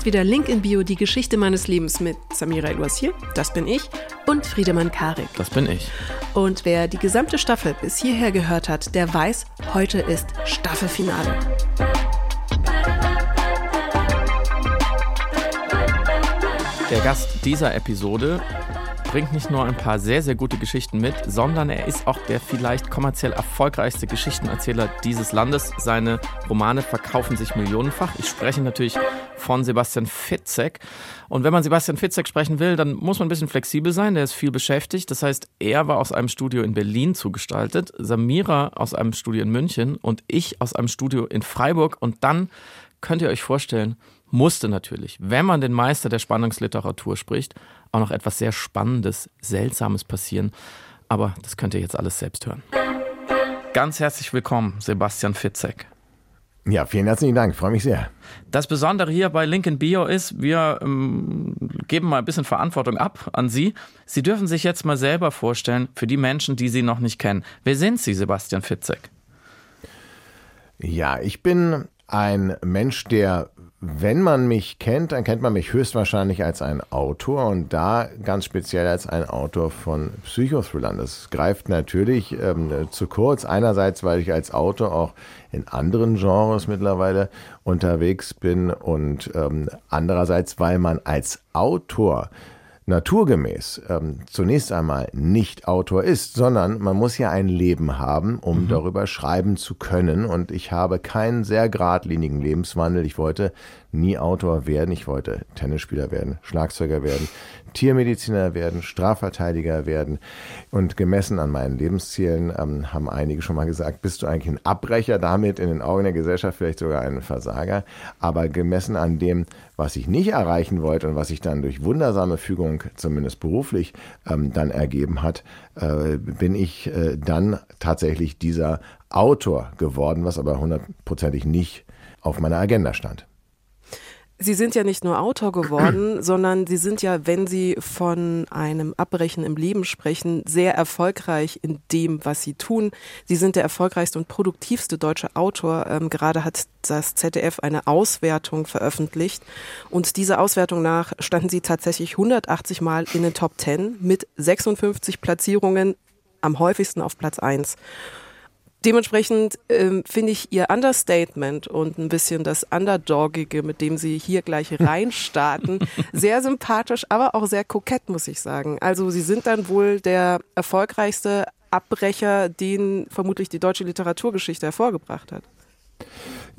ist wieder Link in Bio, die Geschichte meines Lebens mit Samira El-Wazir, das bin ich, und Friedemann Karik. Das bin ich. Und wer die gesamte Staffel bis hierher gehört hat, der weiß, heute ist Staffelfinale. Der Gast dieser Episode bringt nicht nur ein paar sehr, sehr gute Geschichten mit, sondern er ist auch der vielleicht kommerziell erfolgreichste Geschichtenerzähler dieses Landes. Seine Romane verkaufen sich millionenfach. Ich spreche natürlich von Sebastian Fitzek. Und wenn man Sebastian Fitzek sprechen will, dann muss man ein bisschen flexibel sein. Der ist viel beschäftigt. Das heißt, er war aus einem Studio in Berlin zugestaltet, Samira aus einem Studio in München und ich aus einem Studio in Freiburg. Und dann könnt ihr euch vorstellen, musste natürlich, wenn man den Meister der Spannungsliteratur spricht, auch noch etwas sehr Spannendes, Seltsames passieren. Aber das könnt ihr jetzt alles selbst hören. Ganz herzlich willkommen, Sebastian Fitzek. Ja, vielen herzlichen Dank, freue mich sehr. Das Besondere hier bei Lincoln Bio ist, wir ähm, geben mal ein bisschen Verantwortung ab an Sie. Sie dürfen sich jetzt mal selber vorstellen, für die Menschen, die Sie noch nicht kennen. Wer sind Sie, Sebastian Fitzek? Ja, ich bin ein Mensch, der wenn man mich kennt, dann kennt man mich höchstwahrscheinlich als ein Autor und da ganz speziell als ein Autor von Psychothrillern. Das greift natürlich ähm, zu kurz. Einerseits, weil ich als Autor auch in anderen Genres mittlerweile unterwegs bin und ähm, andererseits, weil man als Autor naturgemäß ähm, zunächst einmal nicht Autor ist, sondern man muss ja ein Leben haben, um mhm. darüber schreiben zu können. Und ich habe keinen sehr geradlinigen Lebenswandel. Ich wollte nie Autor werden. Ich wollte Tennisspieler werden, Schlagzeuger werden, Tiermediziner werden, Strafverteidiger werden. Und gemessen an meinen Lebenszielen ähm, haben einige schon mal gesagt, bist du eigentlich ein Abbrecher, damit in den Augen der Gesellschaft vielleicht sogar ein Versager. Aber gemessen an dem, was ich nicht erreichen wollte und was sich dann durch wundersame Fügung, zumindest beruflich, ähm, dann ergeben hat, äh, bin ich äh, dann tatsächlich dieser Autor geworden, was aber hundertprozentig nicht auf meiner Agenda stand. Sie sind ja nicht nur Autor geworden, sondern Sie sind ja, wenn Sie von einem Abbrechen im Leben sprechen, sehr erfolgreich in dem, was Sie tun. Sie sind der erfolgreichste und produktivste deutsche Autor. Ähm, gerade hat das ZDF eine Auswertung veröffentlicht und dieser Auswertung nach standen Sie tatsächlich 180 Mal in den Top 10 mit 56 Platzierungen am häufigsten auf Platz 1. Dementsprechend ähm, finde ich ihr Understatement und ein bisschen das Underdogige, mit dem sie hier gleich reinstarten, sehr sympathisch, aber auch sehr kokett, muss ich sagen. Also sie sind dann wohl der erfolgreichste Abbrecher, den vermutlich die deutsche Literaturgeschichte hervorgebracht hat.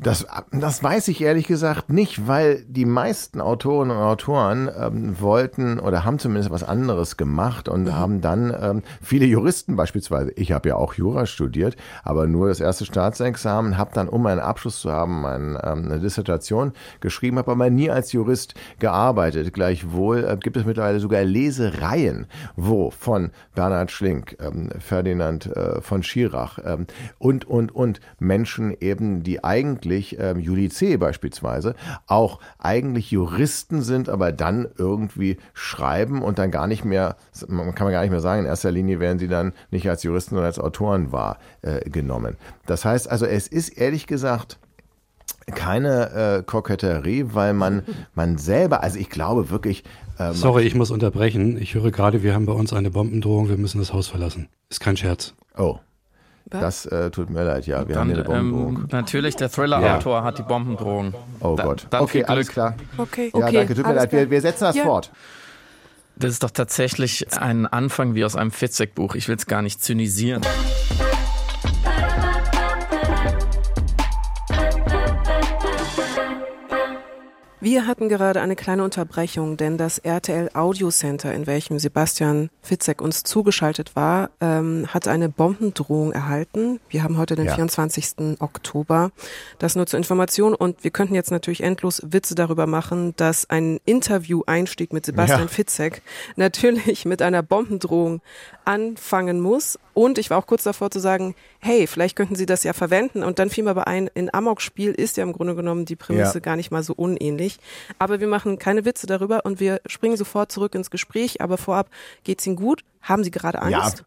Das, das weiß ich ehrlich gesagt nicht, weil die meisten Autoren und Autoren ähm, wollten oder haben zumindest was anderes gemacht und mhm. haben dann ähm, viele Juristen beispielsweise. Ich habe ja auch Jura studiert, aber nur das erste Staatsexamen, habe dann, um einen Abschluss zu haben, ein, ähm, eine Dissertation geschrieben, habe aber nie als Jurist gearbeitet. Gleichwohl äh, gibt es mittlerweile sogar Lesereien, wo von Bernhard Schlink, ähm, Ferdinand äh, von Schirach ähm, und, und, und Menschen eben, die eigentlich eigentlich, ähm, Judice beispielsweise, auch eigentlich Juristen sind, aber dann irgendwie schreiben und dann gar nicht mehr, man kann man gar nicht mehr sagen, in erster Linie werden sie dann nicht als Juristen, sondern als Autoren wahrgenommen. Äh, das heißt also, es ist ehrlich gesagt, keine äh, Koketterie, weil man, man selber, also ich glaube wirklich. Äh, Sorry, ich muss unterbrechen. Ich höre gerade, wir haben bei uns eine Bombendrohung, wir müssen das Haus verlassen. Ist kein Scherz. Oh. Das äh, tut mir leid, ja. Wir Dann, haben eine Bombendrohung. Ähm, natürlich, der Thriller-Autor ja. hat die Bombendrohung. Oh da, Gott. okay, alles klar. Okay, okay. Ja, danke, tut mir leid. Wir, wir, setzen das ja. fort. Das ist doch tatsächlich ein Anfang wie aus einem Fitzek-Buch. Ich will es gar nicht zynisieren. Wir hatten gerade eine kleine Unterbrechung, denn das RTL Audio Center, in welchem Sebastian Fitzek uns zugeschaltet war, ähm, hat eine Bombendrohung erhalten. Wir haben heute den ja. 24. Oktober. Das nur zur Information und wir könnten jetzt natürlich endlos Witze darüber machen, dass ein Interview-Einstieg mit Sebastian ja. Fitzek natürlich mit einer Bombendrohung anfangen muss. Und ich war auch kurz davor zu sagen, hey, vielleicht könnten Sie das ja verwenden. Und dann fiel mir aber ein, in Amok-Spiel ist ja im Grunde genommen die Prämisse ja. gar nicht mal so unähnlich. Aber wir machen keine Witze darüber und wir springen sofort zurück ins Gespräch. Aber vorab, geht's Ihnen gut? Haben Sie gerade Angst? Ja.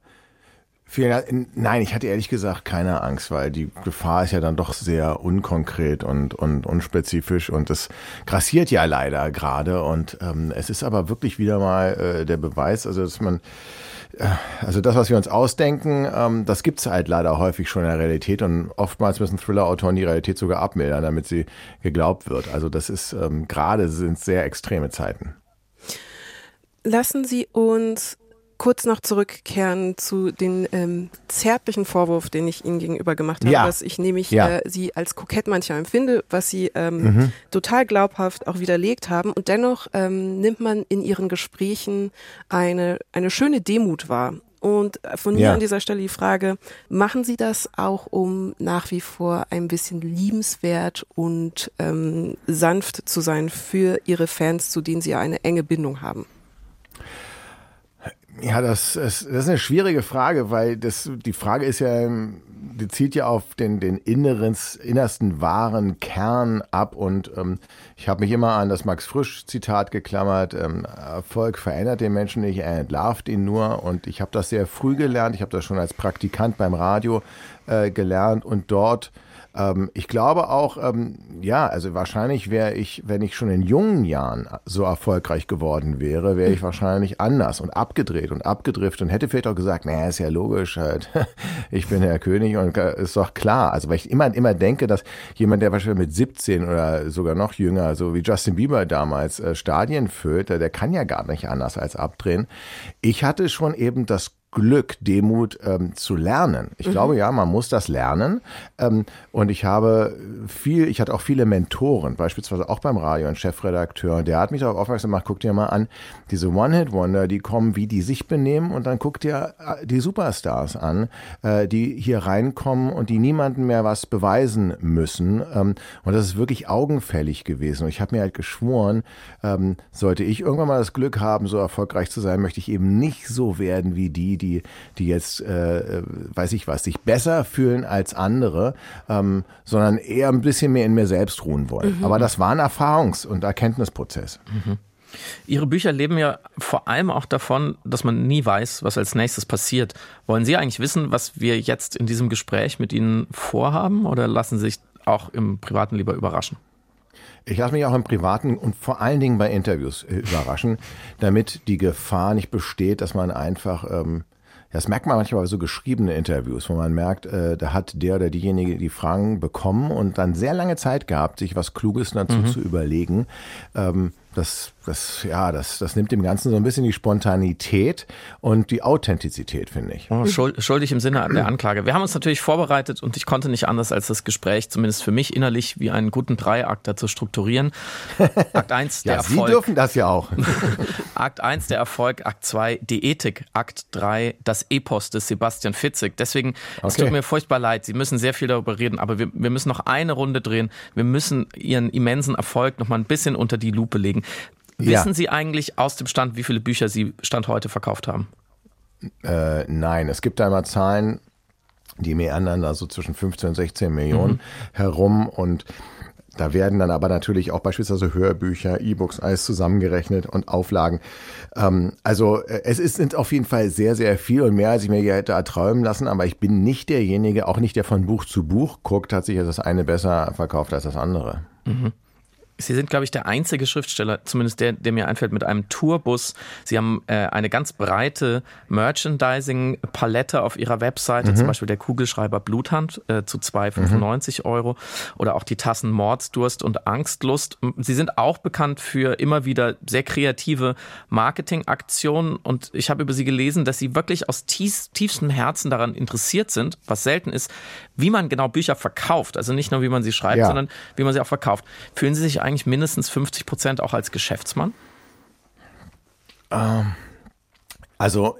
Nein, ich hatte ehrlich gesagt keine Angst, weil die Gefahr ist ja dann doch sehr unkonkret und, und unspezifisch und es grassiert ja leider gerade. Und ähm, es ist aber wirklich wieder mal äh, der Beweis, also dass man, also das, was wir uns ausdenken, ähm, das gibt's halt leider häufig schon in der Realität und oftmals müssen Thriller-Autoren die Realität sogar abmildern, damit sie geglaubt wird. Also das ist ähm, gerade sind sehr extreme Zeiten. Lassen Sie uns kurz noch zurückkehren zu den ähm, zärtlichen Vorwurf, den ich Ihnen gegenüber gemacht habe, ja. dass ich nämlich ja. äh, Sie als kokett manchmal empfinde, was Sie ähm, mhm. total glaubhaft auch widerlegt haben. Und dennoch ähm, nimmt man in Ihren Gesprächen eine, eine schöne Demut wahr. Und von mir ja. an dieser Stelle die Frage, machen Sie das auch, um nach wie vor ein bisschen liebenswert und ähm, sanft zu sein für Ihre Fans, zu denen Sie ja eine enge Bindung haben? Ja, das, das, das ist eine schwierige Frage, weil das, die Frage ist ja, die zielt ja auf den, den inneren, innersten wahren Kern ab und ähm, ich habe mich immer an das Max Frisch Zitat geklammert, ähm, Erfolg verändert den Menschen nicht, er entlarvt ihn nur und ich habe das sehr früh gelernt, ich habe das schon als Praktikant beim Radio äh, gelernt und dort ähm, ich glaube auch, ähm, ja, also wahrscheinlich wäre ich, wenn ich schon in jungen Jahren so erfolgreich geworden wäre, wäre ich wahrscheinlich anders und abgedreht und abgedriftet und hätte vielleicht auch gesagt, naja, ist ja logisch, halt. ich bin der König und äh, ist doch klar. Also weil ich immer, immer denke, dass jemand, der wahrscheinlich mit 17 oder sogar noch jünger, so wie Justin Bieber damals, äh, Stadien füllt, der, der kann ja gar nicht anders als abdrehen. Ich hatte schon eben das Glück, Demut ähm, zu lernen. Ich mhm. glaube, ja, man muss das lernen. Ähm, und ich habe viel, ich hatte auch viele Mentoren, beispielsweise auch beim Radio, ein Chefredakteur, der hat mich darauf aufmerksam gemacht, guck dir mal an, diese One-Hit-Wonder, die kommen, wie die sich benehmen und dann guck dir äh, die Superstars an, äh, die hier reinkommen und die niemandem mehr was beweisen müssen. Ähm, und das ist wirklich augenfällig gewesen. Und ich habe mir halt geschworen, ähm, sollte ich irgendwann mal das Glück haben, so erfolgreich zu sein, möchte ich eben nicht so werden wie die, die, die jetzt, äh, weiß ich was, sich besser fühlen als andere, ähm, sondern eher ein bisschen mehr in mir selbst ruhen wollen. Mhm. Aber das war ein Erfahrungs- und Erkenntnisprozess. Mhm. Ihre Bücher leben ja vor allem auch davon, dass man nie weiß, was als nächstes passiert. Wollen Sie eigentlich wissen, was wir jetzt in diesem Gespräch mit Ihnen vorhaben oder lassen Sie sich auch im Privaten lieber überraschen? Ich lasse mich auch im Privaten und vor allen Dingen bei Interviews äh, überraschen, damit die Gefahr nicht besteht, dass man einfach ähm, das merkt man manchmal bei so geschriebene Interviews, wo man merkt, äh, da hat der oder diejenige die Fragen bekommen und dann sehr lange Zeit gehabt, sich was Kluges dazu mhm. zu überlegen. Ähm, das, das, ja, das, das nimmt dem Ganzen so ein bisschen die Spontanität und die Authentizität, finde ich. Oh, schuldig im Sinne der Anklage. Wir haben uns natürlich vorbereitet und ich konnte nicht anders als das Gespräch, zumindest für mich innerlich, wie einen guten Dreiakt dazu strukturieren. Akt 1, der ja, Erfolg. Sie dürfen das ja auch. Akt 1, der Erfolg. Akt 2, die Ethik. Akt 3, das Epos des Sebastian Fitzig. Deswegen, okay. es tut mir furchtbar leid. Sie müssen sehr viel darüber reden, aber wir, wir müssen noch eine Runde drehen. Wir müssen Ihren immensen Erfolg noch mal ein bisschen unter die Lupe legen. Wissen ja. Sie eigentlich aus dem Stand, wie viele Bücher Sie Stand heute verkauft haben? Äh, nein, es gibt da immer Zahlen, die meandern da so zwischen 15 und 16 Millionen mhm. herum und da werden dann aber natürlich auch beispielsweise Hörbücher, E-Books, alles zusammengerechnet und Auflagen. Ähm, also äh, es ist, sind auf jeden Fall sehr, sehr viel und mehr, als ich mir hier hätte erträumen lassen. Aber ich bin nicht derjenige, auch nicht der von Buch zu Buch guckt, hat sich das eine besser verkauft als das andere. Mhm. Sie sind, glaube ich, der einzige Schriftsteller, zumindest der, der mir einfällt, mit einem Tourbus. Sie haben äh, eine ganz breite Merchandising-Palette auf Ihrer Webseite, mhm. zum Beispiel der Kugelschreiber Bluthand äh, zu 2,95 mhm. Euro oder auch die Tassen Mordsdurst und Angstlust. Sie sind auch bekannt für immer wieder sehr kreative Marketingaktionen und ich habe über Sie gelesen, dass Sie wirklich aus tief, tiefstem Herzen daran interessiert sind, was selten ist, wie man genau Bücher verkauft. Also nicht nur, wie man sie schreibt, ja. sondern wie man sie auch verkauft. Fühlen Sie sich eigentlich mindestens 50 Prozent auch als Geschäftsmann? Ähm, also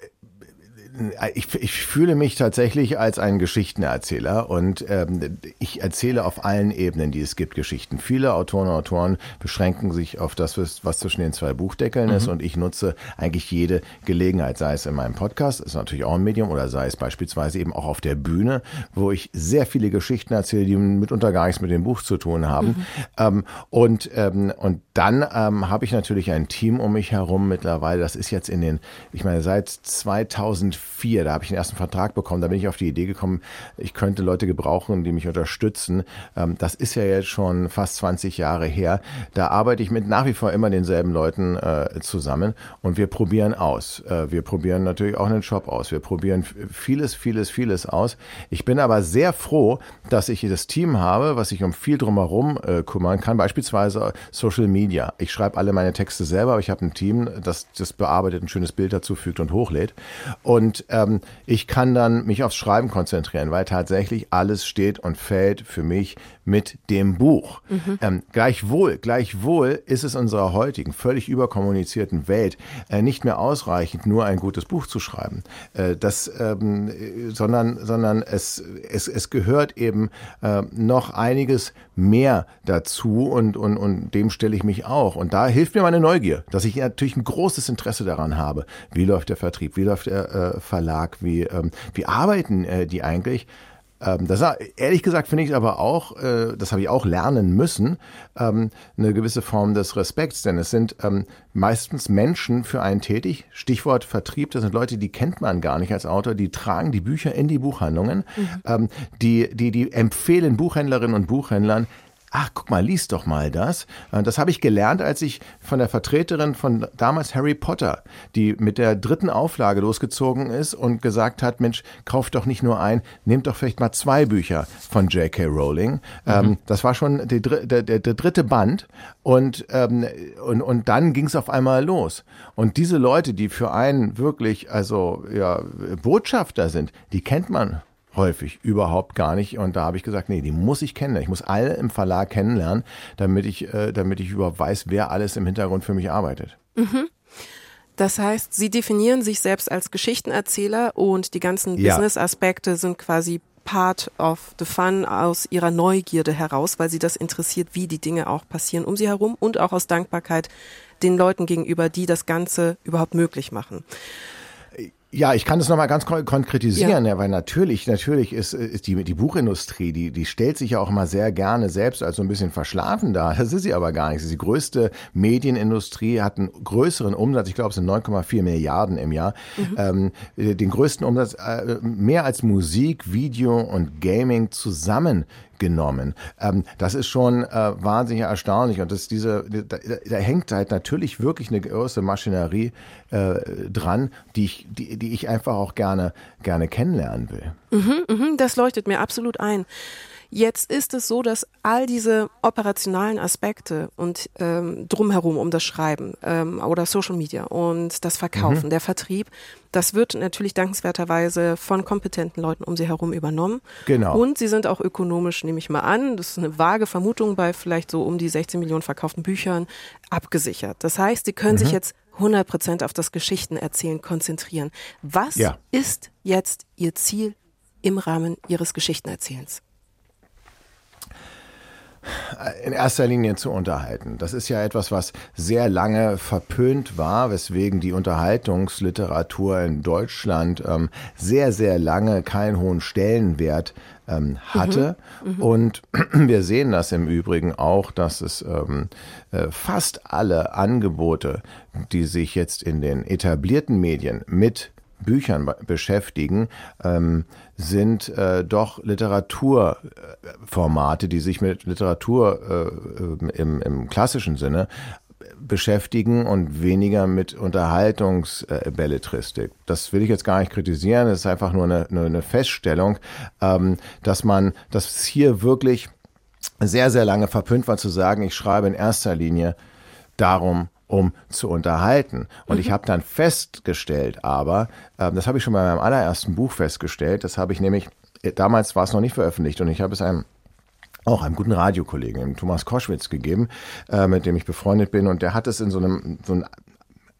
ich, ich fühle mich tatsächlich als ein Geschichtenerzähler und ähm, ich erzähle auf allen Ebenen, die es gibt, Geschichten. Viele Autoren und Autoren beschränken sich auf das, was zwischen den zwei Buchdeckeln mhm. ist und ich nutze eigentlich jede Gelegenheit, sei es in meinem Podcast, ist natürlich auch ein Medium, oder sei es beispielsweise eben auch auf der Bühne, wo ich sehr viele Geschichten erzähle, die mitunter gar nichts mit dem Buch zu tun haben. Mhm. Ähm, und, ähm, und dann ähm, habe ich natürlich ein Team um mich herum mittlerweile. Das ist jetzt in den, ich meine, seit 2004 2004, da habe ich den ersten Vertrag bekommen, da bin ich auf die Idee gekommen, ich könnte Leute gebrauchen, die mich unterstützen. Ähm, das ist ja jetzt schon fast 20 Jahre her. Da arbeite ich mit nach wie vor immer denselben Leuten äh, zusammen und wir probieren aus. Äh, wir probieren natürlich auch einen Shop aus. Wir probieren vieles, vieles, vieles aus. Ich bin aber sehr froh, dass ich das Team habe, was sich um viel drumherum äh, kümmern kann, beispielsweise Social Media. Ich schreibe alle meine Texte selber, aber ich habe ein Team, das das bearbeitet, ein schönes Bild dazu fügt und hochlädt. Und ähm, ich kann dann mich aufs Schreiben konzentrieren, weil tatsächlich alles steht und fällt für mich mit dem Buch. Mhm. Ähm, gleichwohl, gleichwohl ist es unserer heutigen völlig überkommunizierten Welt äh, nicht mehr ausreichend, nur ein gutes Buch zu schreiben, äh, das, ähm, sondern, sondern es, es, es gehört eben äh, noch einiges mehr dazu und, und, und dem stelle ich mich auch. Und da hilft mir meine Neugier, dass ich natürlich ein großes Interesse daran habe. Wie läuft der Vertrieb? Wie läuft der äh, Verlag? Wie, ähm, wie arbeiten äh, die eigentlich? Ähm, das ehrlich gesagt finde ich aber auch, äh, das habe ich auch lernen müssen, ähm, eine gewisse Form des Respekts, denn es sind ähm, meistens Menschen für einen tätig. Stichwort Vertrieb, das sind Leute, die kennt man gar nicht als Autor, die tragen die Bücher in die Buchhandlungen, mhm. die, die, die empfehlen Buchhändlerinnen und Buchhändlern, ach, guck mal, lies doch mal das. Äh, das habe ich gelernt, als ich von der Vertreterin von damals Harry Potter, die mit der dritten Auflage losgezogen ist und gesagt hat, Mensch, kauf doch nicht nur ein, nehmt doch vielleicht mal zwei Bücher von J.K. Rowling. Ähm, mhm. das war schon die, der, der, der dritte Band und, ähm, und, und dann ging es auf einmal los. Und diese Leute, die für einen wirklich, also ja, Botschafter sind, die kennt man häufig überhaupt gar nicht. Und da habe ich gesagt, nee, die muss ich kennen. Ich muss alle im Verlag kennenlernen, damit ich, äh, damit ich überhaupt weiß, wer alles im Hintergrund für mich arbeitet. Mhm. Das heißt, Sie definieren sich selbst als Geschichtenerzähler und die ganzen ja. Business-Aspekte sind quasi part of the fun aus ihrer Neugierde heraus, weil sie das interessiert, wie die Dinge auch passieren um sie herum und auch aus Dankbarkeit den Leuten gegenüber, die das Ganze überhaupt möglich machen. Ja, ich kann das nochmal ganz konkretisieren, ja. ja. weil natürlich, natürlich ist, ist die, die Buchindustrie, die, die stellt sich ja auch immer sehr gerne selbst als so ein bisschen verschlafen dar. Das ist sie aber gar nicht. Die größte Medienindustrie hat einen größeren Umsatz, ich glaube es sind 9,4 Milliarden im Jahr, mhm. ähm, den größten Umsatz, äh, mehr als Musik, Video und Gaming zusammen genommen. Ähm, das ist schon äh, wahnsinnig erstaunlich und das diese, da, da, hängt halt natürlich wirklich eine große Maschinerie äh, dran, die ich, die, die ich einfach auch gerne, gerne kennenlernen will. Mhm, mhm, das leuchtet mir absolut ein. Jetzt ist es so, dass all diese operationalen Aspekte und ähm, drumherum um das Schreiben ähm, oder Social Media und das Verkaufen, mhm. der Vertrieb, das wird natürlich dankenswerterweise von kompetenten Leuten um sie herum übernommen. Genau. Und sie sind auch ökonomisch, nehme ich mal an, das ist eine vage Vermutung bei vielleicht so um die 16 Millionen verkauften Büchern, abgesichert. Das heißt, sie können mhm. sich jetzt 100 Prozent auf das Geschichtenerzählen konzentrieren. Was ja. ist jetzt Ihr Ziel im Rahmen Ihres Geschichtenerzählens? In erster Linie zu unterhalten. Das ist ja etwas, was sehr lange verpönt war, weswegen die Unterhaltungsliteratur in Deutschland ähm, sehr, sehr lange keinen hohen Stellenwert ähm, hatte. Mhm. Mhm. Und wir sehen das im Übrigen auch, dass es ähm, äh, fast alle Angebote, die sich jetzt in den etablierten Medien mit Büchern beschäftigen, ähm, sind äh, doch Literaturformate, die sich mit Literatur äh, im, im klassischen Sinne beschäftigen und weniger mit Unterhaltungsbelletristik. Das will ich jetzt gar nicht kritisieren, es ist einfach nur eine, eine Feststellung, ähm, dass man, dass es hier wirklich sehr, sehr lange verpönt war zu sagen, ich schreibe in erster Linie darum, um zu unterhalten. Und mhm. ich habe dann festgestellt, aber, äh, das habe ich schon bei meinem allerersten Buch festgestellt, das habe ich nämlich, äh, damals war es noch nicht veröffentlicht und ich habe es einem auch einem guten Radiokollegen, dem Thomas Koschwitz, gegeben, äh, mit dem ich befreundet bin. Und der hat es in so einem, so einem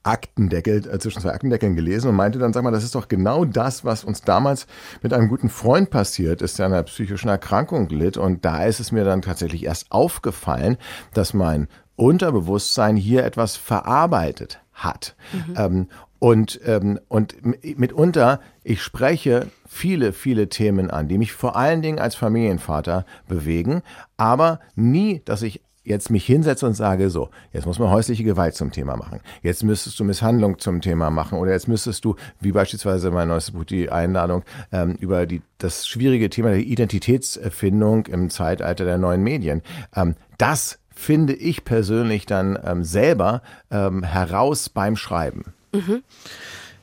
Aktendeckel, äh, zwischen zwei Aktendeckeln gelesen und meinte dann, sag mal, das ist doch genau das, was uns damals mit einem guten Freund passiert ist, der an einer psychischen Erkrankung litt. Und da ist es mir dann tatsächlich erst aufgefallen, dass mein Unterbewusstsein hier etwas verarbeitet hat. Mhm. Ähm, und, ähm, und mitunter, ich spreche viele, viele Themen an, die mich vor allen Dingen als Familienvater bewegen, aber nie, dass ich jetzt mich hinsetze und sage, so, jetzt muss man häusliche Gewalt zum Thema machen. Jetzt müsstest du Misshandlung zum Thema machen oder jetzt müsstest du, wie beispielsweise mein neues Buch, die Einladung, ähm, über die, das schwierige Thema der Identitätsfindung im Zeitalter der neuen Medien. Ähm, das finde ich persönlich dann ähm, selber ähm, heraus beim Schreiben. Mhm.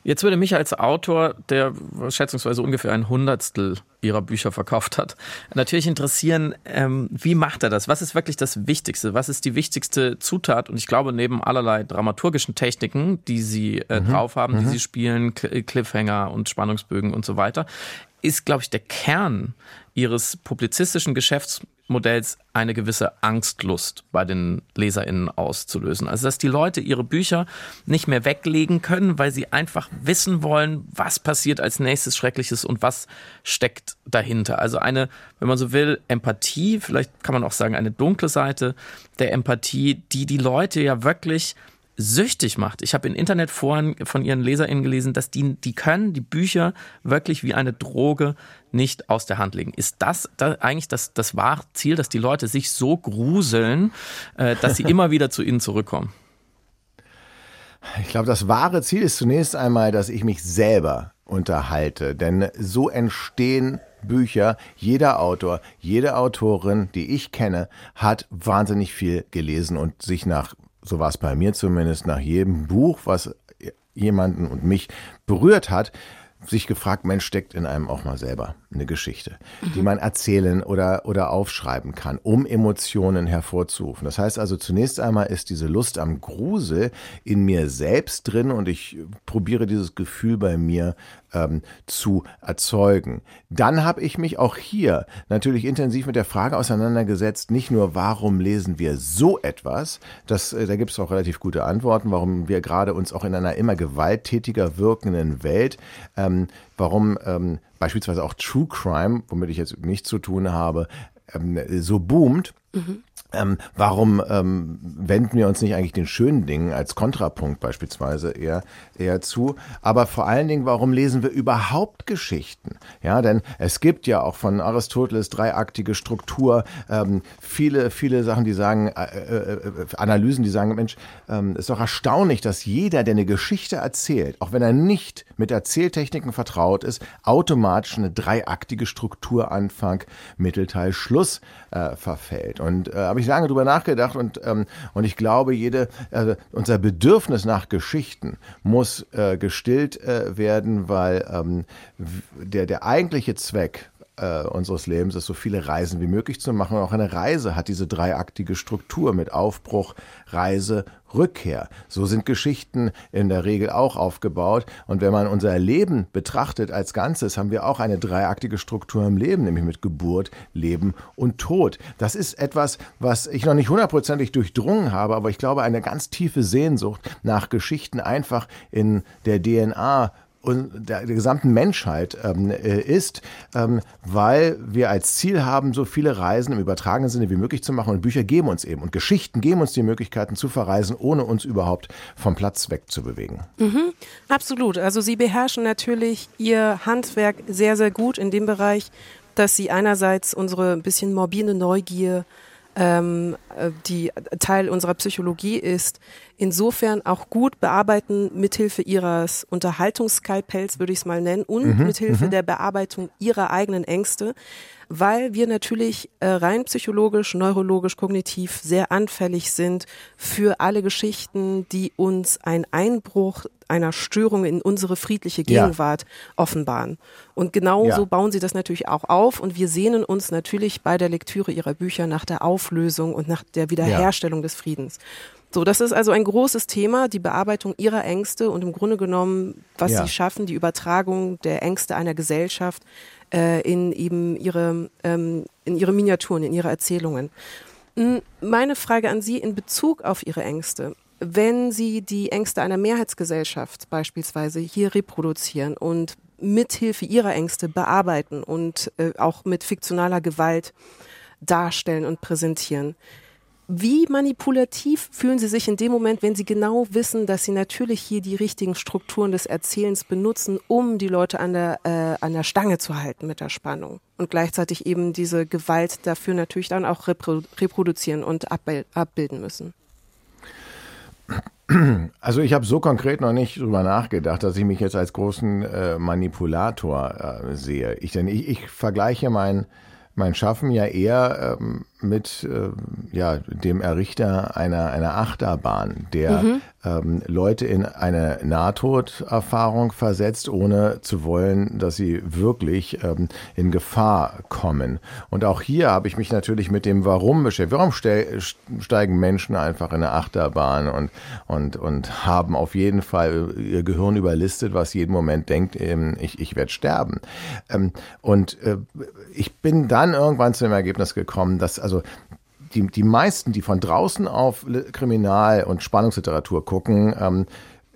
Jetzt würde mich als Autor, der schätzungsweise ungefähr ein Hundertstel ihrer Bücher verkauft hat, natürlich interessieren, ähm, wie macht er das? Was ist wirklich das Wichtigste? Was ist die wichtigste Zutat? Und ich glaube, neben allerlei dramaturgischen Techniken, die sie äh, mhm. drauf haben, mhm. die sie spielen, Cliffhanger und Spannungsbögen und so weiter, ist, glaube ich, der Kern ihres publizistischen Geschäftsmodells eine gewisse Angstlust bei den LeserInnen auszulösen. Also, dass die Leute ihre Bücher nicht mehr weglegen können, weil sie einfach wissen wollen, was passiert als nächstes Schreckliches und was steckt dahinter. Also eine, wenn man so will, Empathie, vielleicht kann man auch sagen, eine dunkle Seite der Empathie, die die Leute ja wirklich süchtig macht. Ich habe in Internetforen von ihren LeserInnen gelesen, dass die, die können die Bücher wirklich wie eine Droge nicht aus der Hand legen. Ist das, das eigentlich das, das wahre Ziel, dass die Leute sich so gruseln, äh, dass sie immer wieder zu ihnen zurückkommen? Ich glaube, das wahre Ziel ist zunächst einmal, dass ich mich selber unterhalte. Denn so entstehen Bücher. Jeder Autor, jede Autorin, die ich kenne, hat wahnsinnig viel gelesen und sich nach so war es bei mir zumindest, nach jedem Buch, was jemanden und mich berührt hat, sich gefragt, Mensch, steckt in einem auch mal selber eine Geschichte, die man erzählen oder, oder aufschreiben kann, um Emotionen hervorzurufen. Das heißt also, zunächst einmal ist diese Lust am Grusel in mir selbst drin und ich probiere dieses Gefühl bei mir ähm, zu erzeugen. Dann habe ich mich auch hier natürlich intensiv mit der Frage auseinandergesetzt, nicht nur, warum lesen wir so etwas, das, äh, da gibt es auch relativ gute Antworten, warum wir gerade uns auch in einer immer gewalttätiger wirkenden Welt, ähm, warum ähm, beispielsweise auch True Crime, womit ich jetzt nichts zu tun habe, ähm, so boomt. Mhm. Ähm, warum ähm, wenden wir uns nicht eigentlich den schönen Dingen als Kontrapunkt beispielsweise eher, eher zu? Aber vor allen Dingen, warum lesen wir überhaupt Geschichten? Ja, denn es gibt ja auch von Aristoteles dreiaktige Struktur, ähm, viele, viele Sachen, die sagen, äh, äh, äh, Analysen, die sagen, Mensch, ähm, ist doch erstaunlich, dass jeder, der eine Geschichte erzählt, auch wenn er nicht mit Erzähltechniken vertraut ist, automatisch eine dreiaktige Struktur Anfang, Mittelteil, Schluss äh, verfällt. Und äh, aber ich lange drüber nachgedacht und, ähm, und ich glaube, jede, äh, unser Bedürfnis nach Geschichten muss äh, gestillt äh, werden, weil ähm, der, der eigentliche Zweck äh, unseres Lebens ist, so viele Reisen wie möglich zu machen. Und auch eine Reise hat diese dreiaktige Struktur mit Aufbruch, Reise, Rückkehr. So sind Geschichten in der Regel auch aufgebaut. Und wenn man unser Leben betrachtet als Ganzes, haben wir auch eine dreiaktige Struktur im Leben, nämlich mit Geburt, Leben und Tod. Das ist etwas, was ich noch nicht hundertprozentig durchdrungen habe, aber ich glaube, eine ganz tiefe Sehnsucht nach Geschichten einfach in der DNA und der, der gesamten Menschheit ähm, äh, ist, ähm, weil wir als Ziel haben, so viele Reisen im übertragenen Sinne wie möglich zu machen. Und Bücher geben uns eben und Geschichten geben uns die Möglichkeiten zu verreisen, ohne uns überhaupt vom Platz wegzubewegen. Mhm, absolut. Also Sie beherrschen natürlich Ihr Handwerk sehr, sehr gut in dem Bereich, dass Sie einerseits unsere ein bisschen morbide Neugier ähm, äh, die Teil unserer Psychologie ist, insofern auch gut bearbeiten mithilfe ihres Unterhaltungsskalpells, würde ich es mal nennen, und mhm, mithilfe mhm. der Bearbeitung ihrer eigenen Ängste, weil wir natürlich äh, rein psychologisch, neurologisch, kognitiv sehr anfällig sind für alle Geschichten, die uns einen Einbruch einer Störung in unsere friedliche Gegenwart ja. offenbaren. Und genau ja. so bauen sie das natürlich auch auf und wir sehnen uns natürlich bei der Lektüre ihrer Bücher nach der Auflösung und nach der Wiederherstellung ja. des Friedens. So, das ist also ein großes Thema, die Bearbeitung ihrer Ängste und im Grunde genommen, was sie schaffen, die Übertragung der Ängste einer Gesellschaft äh, in eben ihre, ähm, in ihre Miniaturen, in ihre Erzählungen. Hm, meine Frage an Sie in Bezug auf Ihre Ängste. Wenn Sie die Ängste einer Mehrheitsgesellschaft beispielsweise hier reproduzieren und mithilfe Ihrer Ängste bearbeiten und äh, auch mit fiktionaler Gewalt darstellen und präsentieren, Wie manipulativ fühlen Sie sich in dem Moment, wenn Sie genau wissen, dass Sie natürlich hier die richtigen Strukturen des Erzählens benutzen, um die Leute an der, äh, an der Stange zu halten mit der Spannung und gleichzeitig eben diese Gewalt dafür natürlich dann auch reprodu reproduzieren und abbilden müssen? Also ich habe so konkret noch nicht drüber nachgedacht, dass ich mich jetzt als großen äh, Manipulator äh, sehe. Ich, denn ich, ich vergleiche mein, mein Schaffen ja eher ähm, mit äh, ja, dem Errichter einer, einer Achterbahn, der mhm. ähm, Leute in eine Nahtoderfahrung versetzt, ohne zu wollen, dass sie wirklich ähm, in Gefahr kommen. Und auch hier habe ich mich natürlich mit dem Warum beschäftigt. Warum ste steigen Menschen einfach in eine Achterbahn und, und, und haben auf jeden Fall ihr Gehirn überlistet, was jeden Moment denkt, ähm, ich, ich werde sterben. Ähm, und äh, ich bin dann irgendwann zu dem Ergebnis gekommen, dass also also die, die meisten, die von draußen auf Kriminal- und Spannungsliteratur gucken, ähm,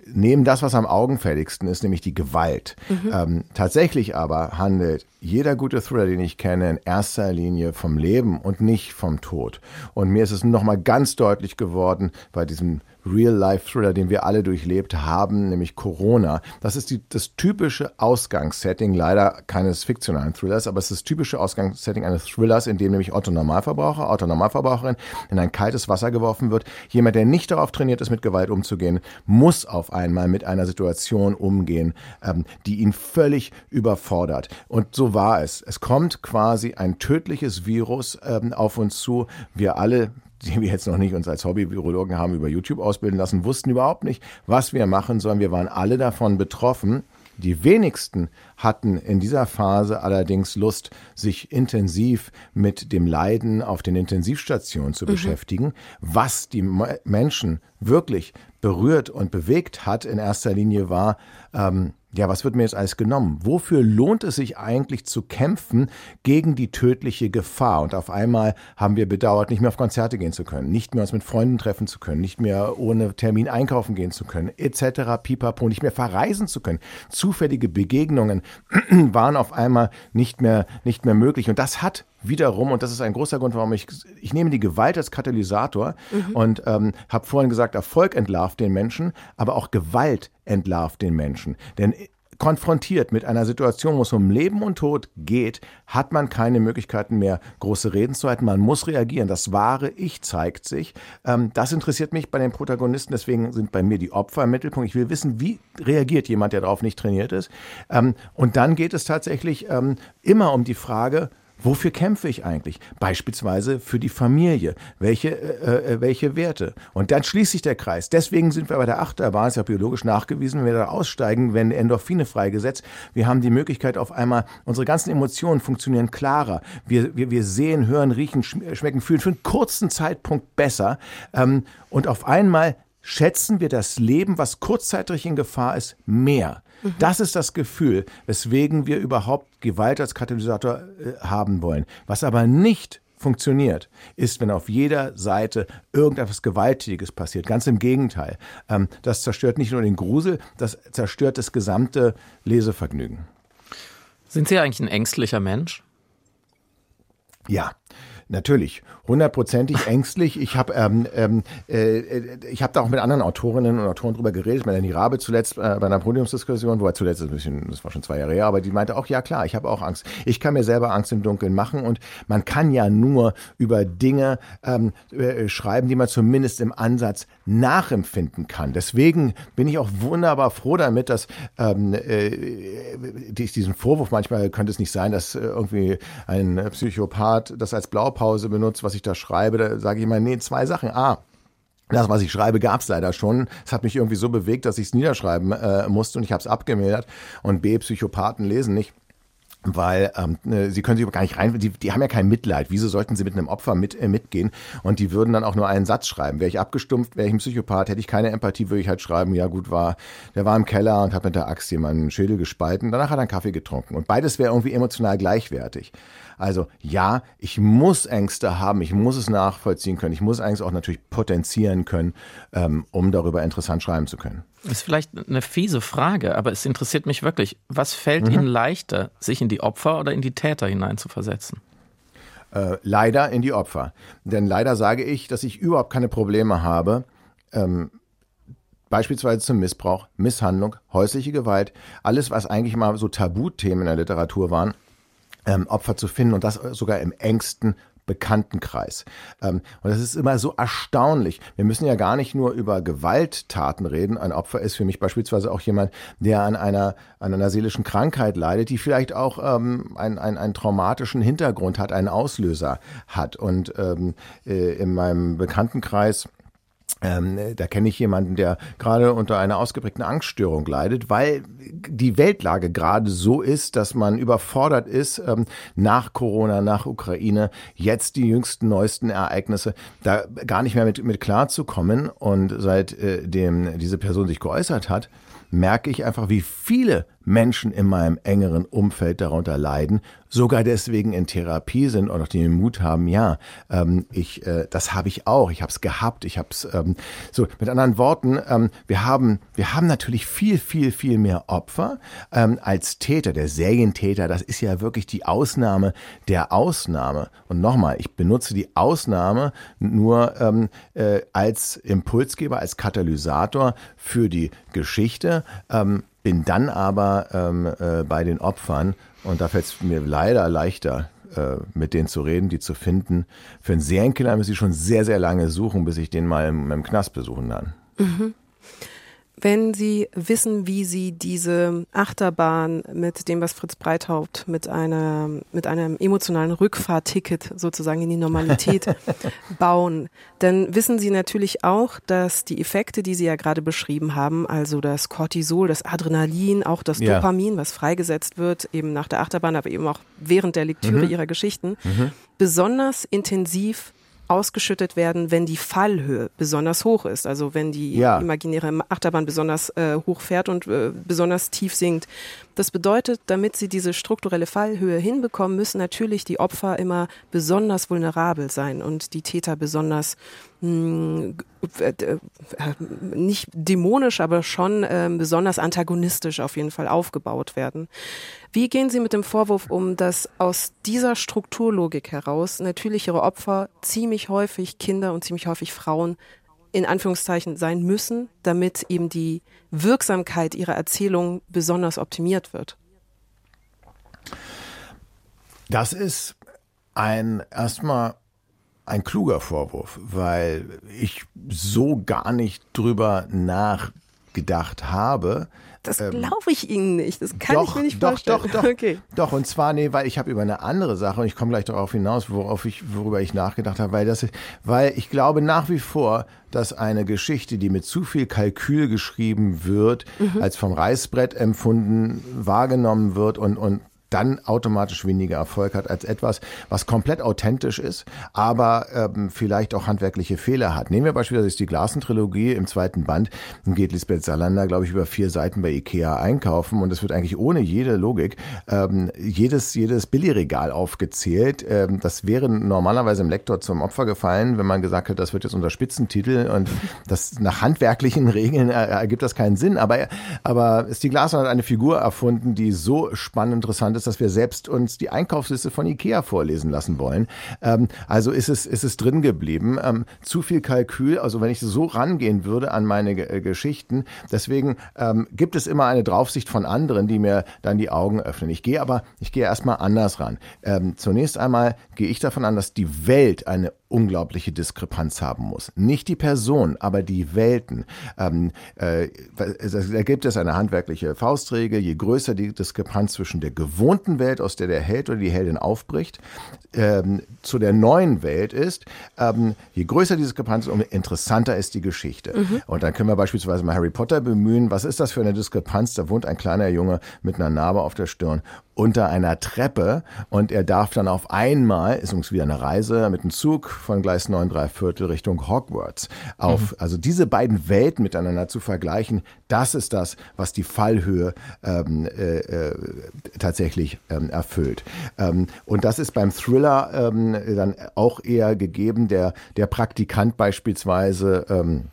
nehmen das, was am augenfälligsten ist, nämlich die Gewalt. Mhm. Ähm, tatsächlich aber handelt jeder gute Thriller, den ich kenne, in erster Linie vom Leben und nicht vom Tod. Und mir ist es nochmal ganz deutlich geworden bei diesem Real-Life-Thriller, den wir alle durchlebt haben, nämlich Corona. Das ist die, das typische Ausgangssetting, leider keines fiktionalen Thrillers, aber es ist das typische Ausgangssetting eines Thrillers, in dem nämlich Otto Normalverbraucher, Otto Normalverbraucherin in ein kaltes Wasser geworfen wird. Jemand, der nicht darauf trainiert ist, mit Gewalt umzugehen, muss auf einmal mit einer Situation umgehen, ähm, die ihn völlig überfordert. Und so war es. Es kommt quasi ein tödliches Virus ähm, auf uns zu. Wir alle die wir jetzt noch nicht uns als Hobby-Virologen haben über YouTube ausbilden lassen, wussten überhaupt nicht, was wir machen sollen. Wir waren alle davon betroffen. Die wenigsten hatten in dieser Phase allerdings Lust, sich intensiv mit dem Leiden auf den Intensivstationen zu mhm. beschäftigen, was die Menschen wirklich berührt und bewegt hat in erster Linie war, ähm, ja, was wird mir jetzt alles genommen? Wofür lohnt es sich eigentlich zu kämpfen gegen die tödliche Gefahr? Und auf einmal haben wir bedauert, nicht mehr auf Konzerte gehen zu können, nicht mehr uns mit Freunden treffen zu können, nicht mehr ohne Termin einkaufen gehen zu können, etc. pipapo, nicht mehr verreisen zu können. Zufällige Begegnungen waren auf einmal nicht mehr, nicht mehr möglich. Und das hat wiederum, und das ist ein großer Grund, warum ich, ich nehme die Gewalt als Katalysator mhm. und ähm, habe vorhin gesagt, Erfolg entlarvt den Menschen, aber auch Gewalt entlarvt den Menschen. Denn konfrontiert mit einer Situation, wo es um Leben und Tod geht, hat man keine Möglichkeiten mehr, große Reden zu halten. Man muss reagieren. Das wahre Ich zeigt sich. Ähm, das interessiert mich bei den Protagonisten. Deswegen sind bei mir die Opfer im Mittelpunkt. Ich will wissen, wie reagiert jemand, der darauf nicht trainiert ist. Ähm, und dann geht es tatsächlich ähm, immer um die Frage, Wofür kämpfe ich eigentlich? Beispielsweise für die Familie. Welche, äh, äh, welche Werte? Und dann schließt sich der Kreis. Deswegen sind wir bei der Achterbahn, ist ja biologisch nachgewiesen, wenn wir da aussteigen, werden Endorphine freigesetzt. Wir haben die Möglichkeit auf einmal, unsere ganzen Emotionen funktionieren klarer. Wir, wir, wir sehen, hören, riechen, schmecken, fühlen für einen kurzen Zeitpunkt besser. Ähm, und auf einmal schätzen wir das Leben, was kurzzeitig in Gefahr ist, mehr. Mhm. Das ist das Gefühl, weswegen wir überhaupt Gewalt als Katalysator äh, haben wollen. Was aber nicht funktioniert, ist, wenn auf jeder Seite irgendetwas Gewaltiges passiert. Ganz im Gegenteil. Ähm, das zerstört nicht nur den Grusel, das zerstört das gesamte Lesevergnügen. Sind Sie eigentlich ein ängstlicher Mensch? Ja, Natürlich, hundertprozentig ängstlich. Ich habe ähm, ähm, äh, ich habe da auch mit anderen Autorinnen und Autoren drüber geredet. Melanie Rabe zuletzt äh, bei einer Podiumsdiskussion, wo er zuletzt ein bisschen, das war schon zwei Jahre her, aber die meinte auch, ja klar, ich habe auch Angst. Ich kann mir selber Angst im Dunkeln machen und man kann ja nur über Dinge ähm, äh, schreiben, die man zumindest im Ansatz nachempfinden kann. Deswegen bin ich auch wunderbar froh damit, dass ähm, äh, diesen Vorwurf manchmal könnte es nicht sein, dass äh, irgendwie ein Psychopath das als Blaupause Pause benutzt, was ich da schreibe, da sage ich immer, nee, zwei Sachen. A, das, was ich schreibe, gab es leider schon. Es hat mich irgendwie so bewegt, dass ich es niederschreiben äh, musste und ich habe es abgemildert. Und B, Psychopathen lesen nicht weil ähm, äh, sie können sich gar nicht rein, die, die haben ja kein Mitleid. Wieso sollten sie mit einem Opfer mit, äh, mitgehen? Und die würden dann auch nur einen Satz schreiben. Wäre ich abgestumpft, wäre ich ein Psychopath, hätte ich keine Empathie, würde ich halt schreiben, ja gut, war, der war im Keller und hat mit der Axt jemanden Schädel gespalten, danach hat er einen Kaffee getrunken. Und beides wäre irgendwie emotional gleichwertig. Also ja, ich muss Ängste haben, ich muss es nachvollziehen können, ich muss Ängste auch natürlich potenzieren können, ähm, um darüber interessant schreiben zu können. Das ist vielleicht eine fiese Frage, aber es interessiert mich wirklich. Was fällt mhm. Ihnen leichter, sich in die Opfer oder in die Täter hineinzuversetzen? Äh, leider in die Opfer. Denn leider sage ich, dass ich überhaupt keine Probleme habe, ähm, beispielsweise zum Missbrauch, Misshandlung, häusliche Gewalt, alles, was eigentlich mal so Tabuthemen in der Literatur waren, ähm, Opfer zu finden und das sogar im engsten Bekanntenkreis. Ähm, und das ist immer so erstaunlich. Wir müssen ja gar nicht nur über Gewalttaten reden. Ein Opfer ist für mich beispielsweise auch jemand, der an einer, an einer seelischen Krankheit leidet, die vielleicht auch ähm, einen, einen, einen traumatischen Hintergrund hat, einen Auslöser hat. Und ähm, äh, in meinem Bekanntenkreis ähm, da kenne ich jemanden, der gerade unter einer ausgeprägten Angststörung leidet, weil die Weltlage gerade so ist, dass man überfordert ist, ähm, nach Corona, nach Ukraine, jetzt die jüngsten, neuesten Ereignisse, da gar nicht mehr mit, mit klarzukommen. Und seitdem äh, diese Person sich geäußert hat, merke ich einfach, wie viele Menschen in meinem engeren Umfeld darunter leiden, sogar deswegen in Therapie sind und auch den Mut haben, ja, ähm, ich, äh, das habe ich auch, ich habe es gehabt, ich habe es ähm, so. Mit anderen Worten, ähm, wir haben, wir haben natürlich viel, viel, viel mehr Opfer ähm, als Täter. Der Serientäter, das ist ja wirklich die Ausnahme der Ausnahme. Und nochmal, ich benutze die Ausnahme nur ähm, äh, als Impulsgeber, als Katalysator für die Geschichte. Ähm, bin dann aber ähm, äh, bei den Opfern und da fällt es mir leider leichter, äh, mit denen zu reden, die zu finden. Für einen Serienkiller müssen sie schon sehr, sehr lange suchen, bis ich den mal im, im Knast besuchen kann. Mhm wenn Sie wissen, wie Sie diese Achterbahn mit dem, was Fritz Breithaupt mit einer, mit einem emotionalen Rückfahrticket sozusagen in die Normalität bauen, dann wissen Sie natürlich auch, dass die Effekte, die Sie ja gerade beschrieben haben, also das Cortisol, das Adrenalin, auch das ja. Dopamin, was freigesetzt wird, eben nach der Achterbahn, aber eben auch während der Lektüre mhm. Ihrer Geschichten, mhm. besonders intensiv ausgeschüttet werden, wenn die Fallhöhe besonders hoch ist. Also wenn die ja. imaginäre Achterbahn besonders äh, hoch fährt und äh, besonders tief sinkt. Das bedeutet, damit sie diese strukturelle Fallhöhe hinbekommen, müssen natürlich die Opfer immer besonders vulnerabel sein und die Täter besonders äh, nicht dämonisch, aber schon äh, besonders antagonistisch auf jeden Fall aufgebaut werden. Wie gehen Sie mit dem Vorwurf um, dass aus dieser Strukturlogik heraus natürlich Ihre Opfer ziemlich häufig Kinder und ziemlich häufig Frauen in Anführungszeichen sein müssen, damit eben die Wirksamkeit ihrer Erzählung besonders optimiert wird? Das ist ein erstmal ein kluger Vorwurf, weil ich so gar nicht drüber nachgedacht habe. Das ähm, glaube ich Ihnen nicht. Das kann doch, ich mir nicht doch, vorstellen. Doch, doch, okay. doch. Und zwar, nee, weil ich habe über eine andere Sache, und ich komme gleich darauf hinaus, worauf ich, worüber ich nachgedacht habe, weil das, weil ich glaube nach wie vor, dass eine Geschichte, die mit zu viel Kalkül geschrieben wird, mhm. als vom Reißbrett empfunden, wahrgenommen wird und, und dann automatisch weniger Erfolg hat als etwas, was komplett authentisch ist, aber ähm, vielleicht auch handwerkliche Fehler hat. Nehmen wir beispielsweise die Glasen-Trilogie im zweiten Band. Dann geht Lisbeth Salander, glaube ich, über vier Seiten bei Ikea einkaufen und es wird eigentlich ohne jede Logik ähm, jedes, jedes Billigregal aufgezählt. Ähm, das wäre normalerweise im Lektor zum Opfer gefallen, wenn man gesagt hätte, das wird jetzt unser Spitzentitel und das nach handwerklichen Regeln ergibt das keinen Sinn. Aber, aber Stieg Larsson hat eine Figur erfunden, die so spannend interessant ist, dass wir selbst uns die Einkaufsliste von Ikea vorlesen lassen wollen. Ähm, also ist es, ist es drin geblieben. Ähm, zu viel Kalkül, also wenn ich so rangehen würde an meine G äh, Geschichten, deswegen ähm, gibt es immer eine Draufsicht von anderen, die mir dann die Augen öffnen. Ich gehe aber, ich gehe erstmal anders ran. Ähm, zunächst einmal gehe ich davon an, dass die Welt eine unglaubliche Diskrepanz haben muss. Nicht die Person, aber die Welten. Ähm, äh, da gibt es eine handwerkliche Faustregel. Je größer die Diskrepanz zwischen der gewohnten Welt, aus der der Held oder die Heldin aufbricht, ähm, zu der neuen Welt ist, ähm, je größer die Diskrepanz, umso interessanter ist die Geschichte. Mhm. Und dann können wir beispielsweise mal Harry Potter bemühen. Was ist das für eine Diskrepanz? Da wohnt ein kleiner Junge mit einer Narbe auf der Stirn unter einer Treppe und er darf dann auf einmal, ist uns wieder eine Reise mit dem Zug von Gleis 9 3 Viertel Richtung Hogwarts auf. Mhm. Also diese beiden Welten miteinander zu vergleichen, das ist das, was die Fallhöhe ähm, äh, äh, tatsächlich ähm, erfüllt. Ähm, und das ist beim Thriller ähm, dann auch eher gegeben. Der, der Praktikant beispielsweise ähm,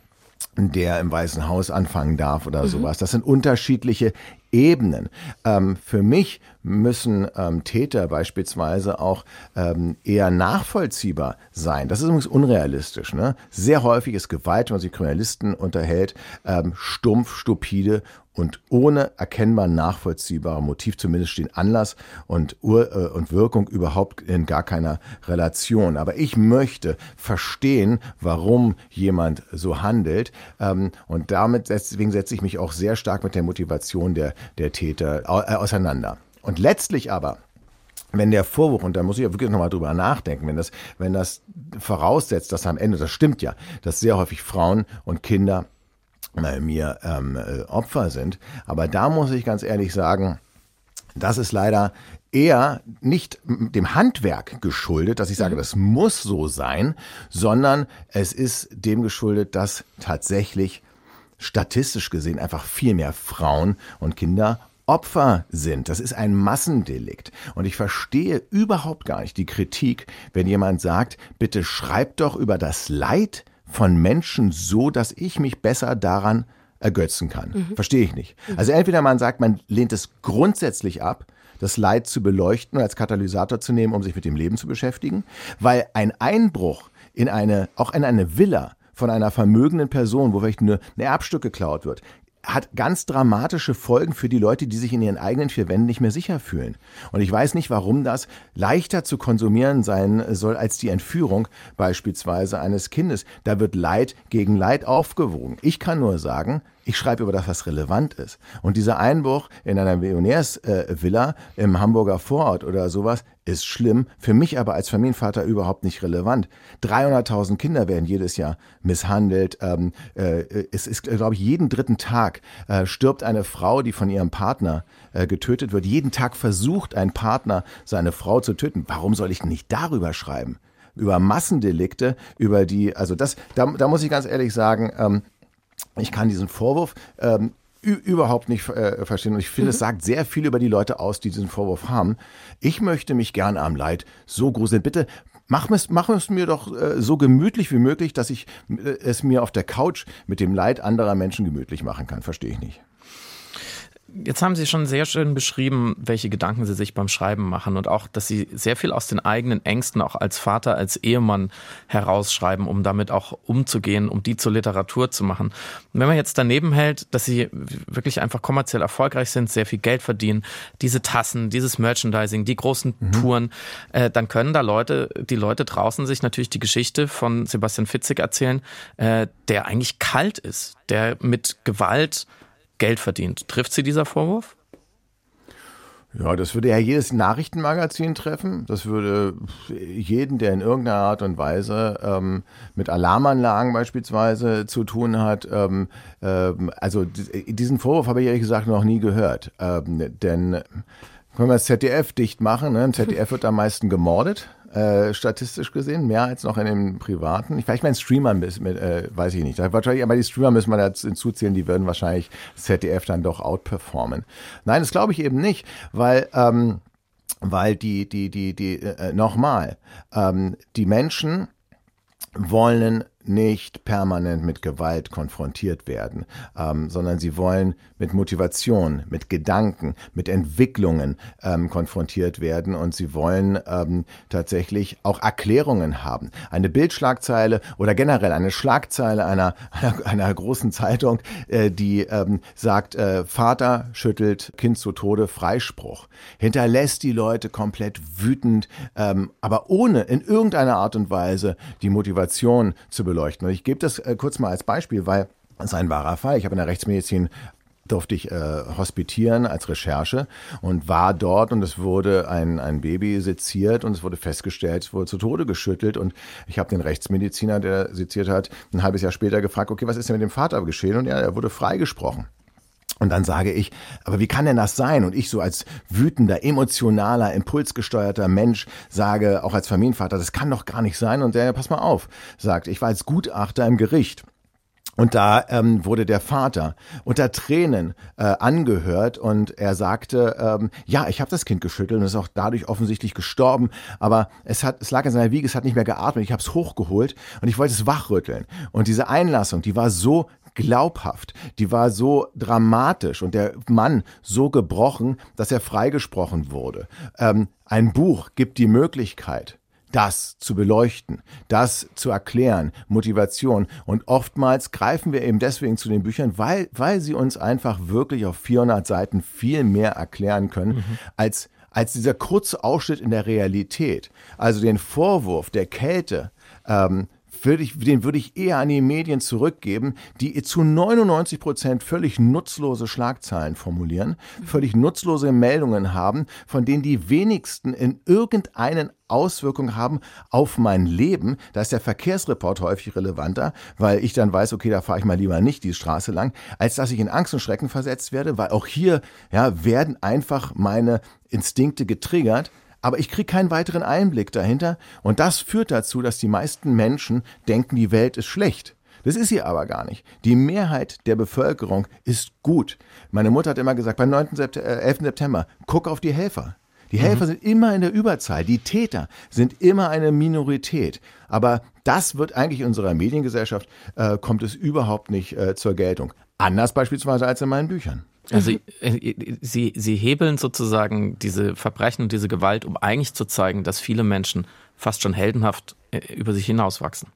der im Weißen Haus anfangen darf oder mhm. sowas. Das sind unterschiedliche Ebenen. Ähm, für mich müssen ähm, Täter beispielsweise auch ähm, eher nachvollziehbar sein. Das ist übrigens unrealistisch. Ne? Sehr häufig ist Gewalt, wenn man sich Kriminalisten unterhält, ähm, stumpf, stupide und ohne erkennbar nachvollziehbarer Motiv, zumindest stehen Anlass und, Ur äh, und Wirkung überhaupt in gar keiner Relation. Aber ich möchte verstehen, warum jemand so handelt. Ähm, und damit, deswegen setze ich mich auch sehr stark mit der Motivation der, der Täter äh, auseinander. Und letztlich aber, wenn der Vorwurf, und da muss ich ja wirklich nochmal drüber nachdenken, wenn das, wenn das voraussetzt, dass am Ende, das stimmt ja, dass sehr häufig Frauen und Kinder mir ähm, äh, Opfer sind. Aber da muss ich ganz ehrlich sagen, das ist leider eher nicht dem Handwerk geschuldet, dass ich sage, mhm. das muss so sein, sondern es ist dem geschuldet, dass tatsächlich statistisch gesehen einfach viel mehr Frauen und Kinder Opfer sind. Das ist ein Massendelikt. Und ich verstehe überhaupt gar nicht die Kritik, wenn jemand sagt, bitte schreibt doch über das Leid von Menschen so, dass ich mich besser daran ergötzen kann. Mhm. Verstehe ich nicht. Mhm. Also entweder man sagt, man lehnt es grundsätzlich ab, das Leid zu beleuchten und als Katalysator zu nehmen, um sich mit dem Leben zu beschäftigen, weil ein Einbruch in eine, auch in eine Villa von einer vermögenden Person, wo vielleicht nur ein Erbstück geklaut wird, hat ganz dramatische Folgen für die Leute, die sich in ihren eigenen vier Wänden nicht mehr sicher fühlen. Und ich weiß nicht, warum das leichter zu konsumieren sein soll als die Entführung beispielsweise eines Kindes. Da wird Leid gegen Leid aufgewogen. Ich kann nur sagen, ich schreibe über das, was relevant ist. Und dieser Einbruch in einer Millionärsvilla äh, im Hamburger Vorort oder sowas ist schlimm, für mich aber als Familienvater überhaupt nicht relevant. 300.000 Kinder werden jedes Jahr misshandelt. Ähm, äh, es ist, glaube ich, jeden dritten Tag äh, stirbt eine Frau, die von ihrem Partner äh, getötet wird. Jeden Tag versucht ein Partner, seine Frau zu töten. Warum soll ich nicht darüber schreiben? über Massendelikte, über die, also das, da, da muss ich ganz ehrlich sagen, ähm, ich kann diesen Vorwurf ähm, überhaupt nicht äh, verstehen. Und ich finde, mhm. es sagt sehr viel über die Leute aus, die diesen Vorwurf haben. Ich möchte mich gerne am Leid so gruseln. Bitte mach es, mach es mir doch äh, so gemütlich wie möglich, dass ich äh, es mir auf der Couch mit dem Leid anderer Menschen gemütlich machen kann. Verstehe ich nicht. Jetzt haben Sie schon sehr schön beschrieben, welche Gedanken Sie sich beim Schreiben machen und auch, dass Sie sehr viel aus den eigenen Ängsten auch als Vater, als Ehemann herausschreiben, um damit auch umzugehen, um die zur Literatur zu machen. Und wenn man jetzt daneben hält, dass Sie wirklich einfach kommerziell erfolgreich sind, sehr viel Geld verdienen, diese Tassen, dieses Merchandising, die großen mhm. Touren, äh, dann können da Leute, die Leute draußen sich natürlich die Geschichte von Sebastian Fitzig erzählen, äh, der eigentlich kalt ist, der mit Gewalt Geld verdient. Trifft sie dieser Vorwurf? Ja, das würde ja jedes Nachrichtenmagazin treffen. Das würde jeden, der in irgendeiner Art und Weise ähm, mit Alarmanlagen beispielsweise zu tun hat. Ähm, ähm, also diesen Vorwurf habe ich ehrlich gesagt noch nie gehört. Ähm, denn können wir das ZDF dicht machen. Ne? Im ZDF wird am meisten gemordet. Äh, statistisch gesehen, mehr als noch in den privaten. Ich, vielleicht meinen Streamern, mit, äh, weiß ich nicht. Wahrscheinlich, aber die Streamer müssen wir dazu hinzuzählen, die würden wahrscheinlich ZDF dann doch outperformen. Nein, das glaube ich eben nicht, weil ähm, weil die die die die äh, nochmal ähm, die Menschen wollen nicht permanent mit Gewalt konfrontiert werden, ähm, sondern sie wollen mit Motivation, mit Gedanken, mit Entwicklungen ähm, konfrontiert werden und sie wollen ähm, tatsächlich auch Erklärungen haben. Eine Bildschlagzeile oder generell eine Schlagzeile einer, einer, einer großen Zeitung, äh, die ähm, sagt, äh, Vater schüttelt Kind zu Tode, Freispruch, hinterlässt die Leute komplett wütend, ähm, aber ohne in irgendeiner Art und Weise die Motivation zu beleuchten. Und ich gebe das äh, kurz mal als Beispiel, weil es ein wahrer Fall. Ich habe in der Rechtsmedizin durfte ich äh, hospitieren als Recherche und war dort und es wurde ein, ein Baby seziert und es wurde festgestellt, es wurde zu Tode geschüttelt und ich habe den Rechtsmediziner, der seziert hat, ein halbes Jahr später gefragt, okay, was ist denn mit dem Vater geschehen? Und ja, er wurde freigesprochen. Und dann sage ich, aber wie kann denn das sein? Und ich so als wütender, emotionaler, impulsgesteuerter Mensch sage, auch als Familienvater, das kann doch gar nicht sein. Und der, pass mal auf, sagt, ich war als Gutachter im Gericht. Und da ähm, wurde der Vater unter Tränen äh, angehört und er sagte, ähm, ja, ich habe das Kind geschüttelt und ist auch dadurch offensichtlich gestorben, aber es hat, es lag in seiner Wiege, es hat nicht mehr geatmet, ich habe es hochgeholt und ich wollte es wachrütteln. Und diese Einlassung, die war so glaubhaft, die war so dramatisch und der Mann so gebrochen, dass er freigesprochen wurde. Ähm, ein Buch gibt die Möglichkeit, das zu beleuchten, das zu erklären, Motivation. Und oftmals greifen wir eben deswegen zu den Büchern, weil, weil sie uns einfach wirklich auf 400 Seiten viel mehr erklären können, mhm. als, als dieser kurze Ausschnitt in der Realität. Also den Vorwurf der Kälte, ähm, würde ich, den würde ich eher an die Medien zurückgeben, die zu 99 Prozent völlig nutzlose Schlagzeilen formulieren, völlig nutzlose Meldungen haben, von denen die wenigsten in irgendeinen Auswirkungen haben auf mein Leben. Da ist der Verkehrsreport häufig relevanter, weil ich dann weiß, okay, da fahre ich mal lieber nicht die Straße lang, als dass ich in Angst und Schrecken versetzt werde, weil auch hier ja, werden einfach meine Instinkte getriggert aber ich kriege keinen weiteren Einblick dahinter und das führt dazu, dass die meisten Menschen denken, die Welt ist schlecht. Das ist sie aber gar nicht. Die Mehrheit der Bevölkerung ist gut. Meine Mutter hat immer gesagt, beim 9. Sept 11. September, guck auf die Helfer. Die Helfer mhm. sind immer in der Überzahl. Die Täter sind immer eine Minorität. Aber das wird eigentlich in unserer Mediengesellschaft, äh, kommt es überhaupt nicht äh, zur Geltung. Anders beispielsweise als in meinen Büchern. Also mhm. äh, sie, sie hebeln sozusagen diese Verbrechen und diese Gewalt, um eigentlich zu zeigen, dass viele Menschen fast schon heldenhaft äh, über sich hinauswachsen.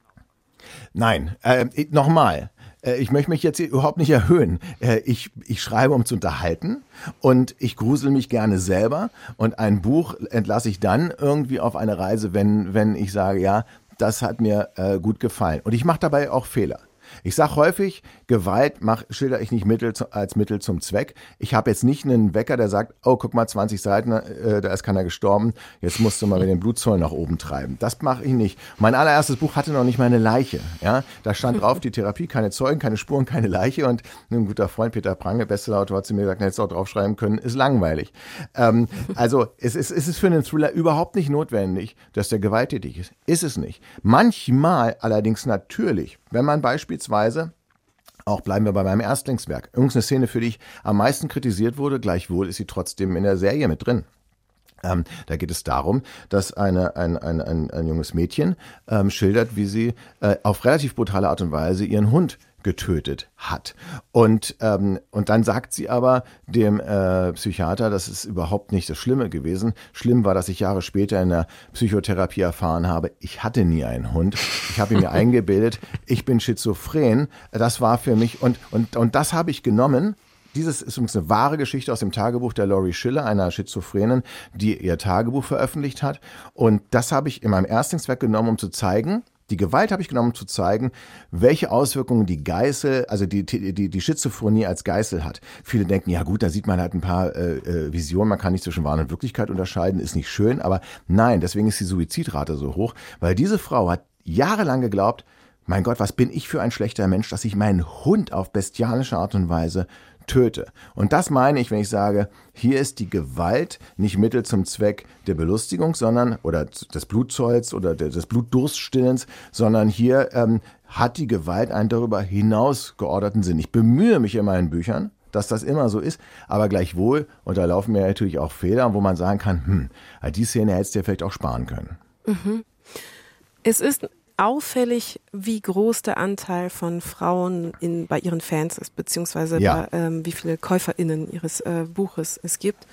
Nein, äh, nochmal. Äh, ich möchte mich jetzt überhaupt nicht erhöhen. Ich, ich schreibe, um zu unterhalten und ich grusel mich gerne selber und ein Buch entlasse ich dann irgendwie auf eine Reise, wenn, wenn ich sage, ja, das hat mir äh, gut gefallen. Und ich mache dabei auch Fehler. Ich sage häufig, Gewalt mach, schilder ich nicht Mittel zu, als Mittel zum Zweck. Ich habe jetzt nicht einen Wecker, der sagt, oh, guck mal, 20 Seiten, äh, da ist keiner gestorben, jetzt musst du mal mit dem Blutzoll nach oben treiben. Das mache ich nicht. Mein allererstes Buch hatte noch nicht mal eine Leiche. Ja? Da stand drauf, die Therapie, keine Zeugen, keine Spuren, keine Leiche. Und ein guter Freund, Peter Prange, Bestsellerautor, hat zu mir gesagt, hättest du auch draufschreiben können, ist langweilig. Ähm, also es ist, es ist für einen Thriller überhaupt nicht notwendig, dass der gewalttätig ist. Ist es nicht. Manchmal allerdings natürlich, wenn man beispielsweise auch bleiben wir bei meinem Erstlingswerk. Irgendeine Szene, für die ich am meisten kritisiert wurde, gleichwohl ist sie trotzdem in der Serie mit drin. Ähm, da geht es darum, dass eine, ein, ein, ein, ein junges Mädchen ähm, schildert, wie sie äh, auf relativ brutale Art und Weise ihren Hund getötet hat. Und, ähm, und dann sagt sie aber dem äh, Psychiater, das ist überhaupt nicht das Schlimme gewesen. Schlimm war, dass ich Jahre später in der Psychotherapie erfahren habe, ich hatte nie einen Hund. Ich habe mir eingebildet, ich bin schizophren. Das war für mich, und, und, und das habe ich genommen dieses ist übrigens eine wahre Geschichte aus dem Tagebuch der Laurie Schiller, einer Schizophrenen, die ihr Tagebuch veröffentlicht hat. Und das habe ich in meinem Erstlingswerk genommen, um zu zeigen, die Gewalt habe ich genommen, um zu zeigen, welche Auswirkungen die Geißel, also die, die, die Schizophrenie als Geißel hat. Viele denken, ja gut, da sieht man halt ein paar äh, äh, Visionen, man kann nicht zwischen Wahn und Wirklichkeit unterscheiden, ist nicht schön, aber nein, deswegen ist die Suizidrate so hoch, weil diese Frau hat jahrelang geglaubt, mein Gott, was bin ich für ein schlechter Mensch, dass ich meinen Hund auf bestialische Art und Weise töte. Und das meine ich, wenn ich sage, hier ist die Gewalt nicht Mittel zum Zweck der Belustigung, sondern oder des Blutzolls oder des Blutdurststillens, sondern hier ähm, hat die Gewalt einen darüber hinaus geordneten Sinn. Ich bemühe mich in meinen Büchern, dass das immer so ist, aber gleichwohl, und da laufen mir natürlich auch Fehler, wo man sagen kann, hm, die Szene hättest du dir vielleicht auch sparen können. Mhm. Es ist auffällig, wie groß der Anteil von Frauen in, bei ihren Fans ist, beziehungsweise ja. bei, ähm, wie viele KäuferInnen ihres äh, Buches es gibt.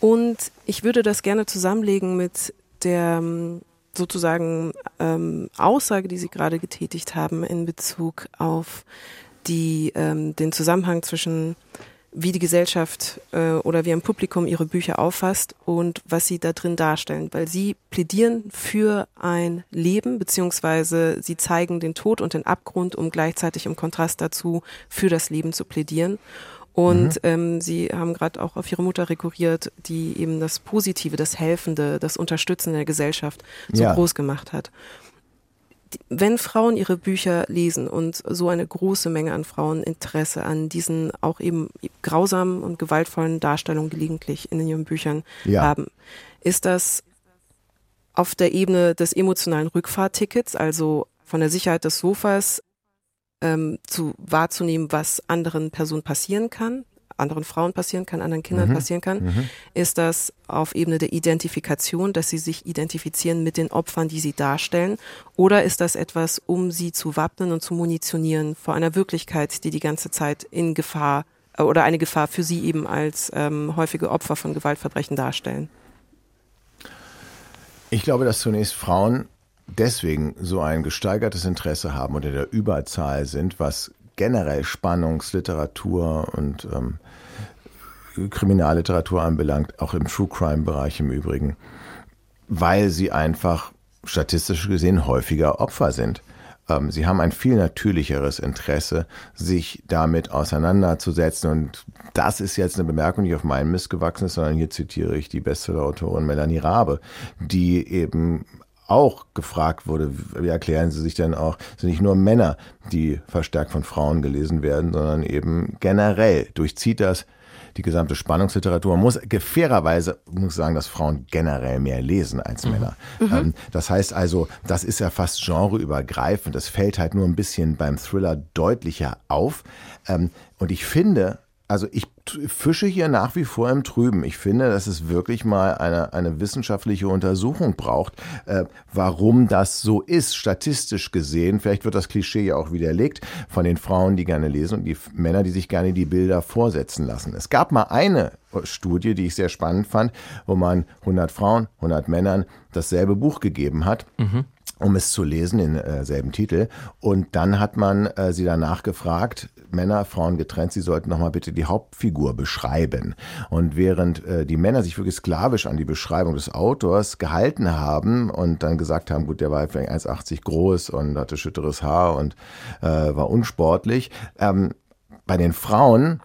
Und ich würde das gerne zusammenlegen mit der ähm, sozusagen ähm, Aussage, die Sie gerade getätigt haben in Bezug auf die, ähm, den Zusammenhang zwischen wie die Gesellschaft äh, oder wie ein Publikum ihre Bücher auffasst und was sie da drin darstellen, weil sie plädieren für ein Leben, beziehungsweise sie zeigen den Tod und den Abgrund, um gleichzeitig im Kontrast dazu für das Leben zu plädieren. Und mhm. ähm, sie haben gerade auch auf ihre Mutter rekurriert, die eben das Positive, das Helfende, das Unterstützende der Gesellschaft so ja. groß gemacht hat wenn Frauen ihre Bücher lesen und so eine große Menge an Frauen Interesse an diesen auch eben grausamen und gewaltvollen Darstellungen gelegentlich in ihren Büchern ja. haben, ist das auf der Ebene des emotionalen Rückfahrtickets, also von der Sicherheit des Sofas ähm, zu wahrzunehmen, was anderen Personen passieren kann, anderen Frauen passieren kann, anderen Kindern mhm. passieren kann, mhm. ist das auf Ebene der Identifikation, dass sie sich identifizieren mit den Opfern, die sie darstellen? Oder ist das etwas, um sie zu wappnen und zu munitionieren vor einer Wirklichkeit, die die ganze Zeit in Gefahr äh, oder eine Gefahr für sie eben als ähm, häufige Opfer von Gewaltverbrechen darstellen? Ich glaube, dass zunächst Frauen deswegen so ein gesteigertes Interesse haben und in der Überzahl sind, was generell Spannungsliteratur und ähm, Kriminalliteratur anbelangt, auch im True Crime-Bereich im Übrigen, weil sie einfach statistisch gesehen häufiger Opfer sind. Ähm, sie haben ein viel natürlicheres Interesse, sich damit auseinanderzusetzen. Und das ist jetzt eine Bemerkung, die auf meinen Mist gewachsen ist, sondern hier zitiere ich die Bestseller-Autorin Melanie Rabe, die eben auch gefragt wurde, wie erklären Sie sich denn auch, sind nicht nur Männer, die verstärkt von Frauen gelesen werden, sondern eben generell durchzieht das die gesamte Spannungsliteratur. Man muss fairerweise muss sagen, dass Frauen generell mehr lesen als mhm. Männer. Mhm. Ähm, das heißt also, das ist ja fast genreübergreifend. Das fällt halt nur ein bisschen beim Thriller deutlicher auf. Ähm, und ich finde, also ich fische hier nach wie vor im Trüben. Ich finde, dass es wirklich mal eine, eine wissenschaftliche Untersuchung braucht, äh, warum das so ist, statistisch gesehen. Vielleicht wird das Klischee ja auch widerlegt von den Frauen, die gerne lesen und die Männer, die sich gerne die Bilder vorsetzen lassen. Es gab mal eine Studie, die ich sehr spannend fand, wo man 100 Frauen, 100 Männern dasselbe Buch gegeben hat. Mhm um es zu lesen, in äh, selben Titel. Und dann hat man äh, sie danach gefragt, Männer, Frauen getrennt, sie sollten nochmal bitte die Hauptfigur beschreiben. Und während äh, die Männer sich wirklich sklavisch an die Beschreibung des Autors gehalten haben und dann gesagt haben, gut, der war vielleicht 1,80 groß und hatte schütteres Haar und äh, war unsportlich, ähm, bei den Frauen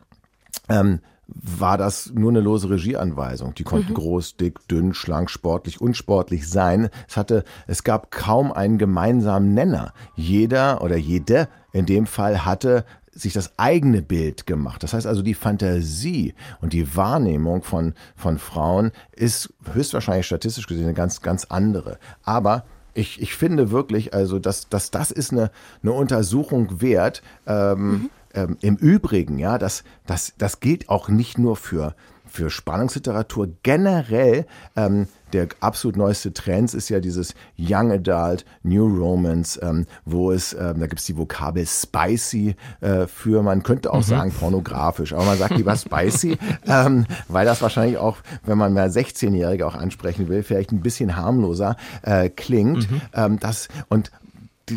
ähm, war das nur eine lose Regieanweisung. Die konnten mhm. groß, dick, dünn, schlank, sportlich, unsportlich sein. Es hatte, es gab kaum einen gemeinsamen Nenner. Jeder oder jede in dem Fall hatte sich das eigene Bild gemacht. Das heißt also, die Fantasie und die Wahrnehmung von, von Frauen ist höchstwahrscheinlich statistisch gesehen eine ganz, ganz andere. Aber ich, ich finde wirklich, also, dass, dass das ist eine, eine Untersuchung wert. Ähm, mhm ähm, Im Übrigen, ja, das, das, das gilt auch nicht nur für, für Spannungsliteratur. Generell, ähm, der absolut neueste Trend ist ja dieses Young Adult, New Romance, ähm, wo es, ähm, da gibt es die Vokabel spicy äh, für, man könnte auch mhm. sagen pornografisch, aber man sagt lieber spicy, ähm, weil das wahrscheinlich auch, wenn man mehr 16-Jährige auch ansprechen will, vielleicht ein bisschen harmloser äh, klingt. Mhm. Ähm, das, und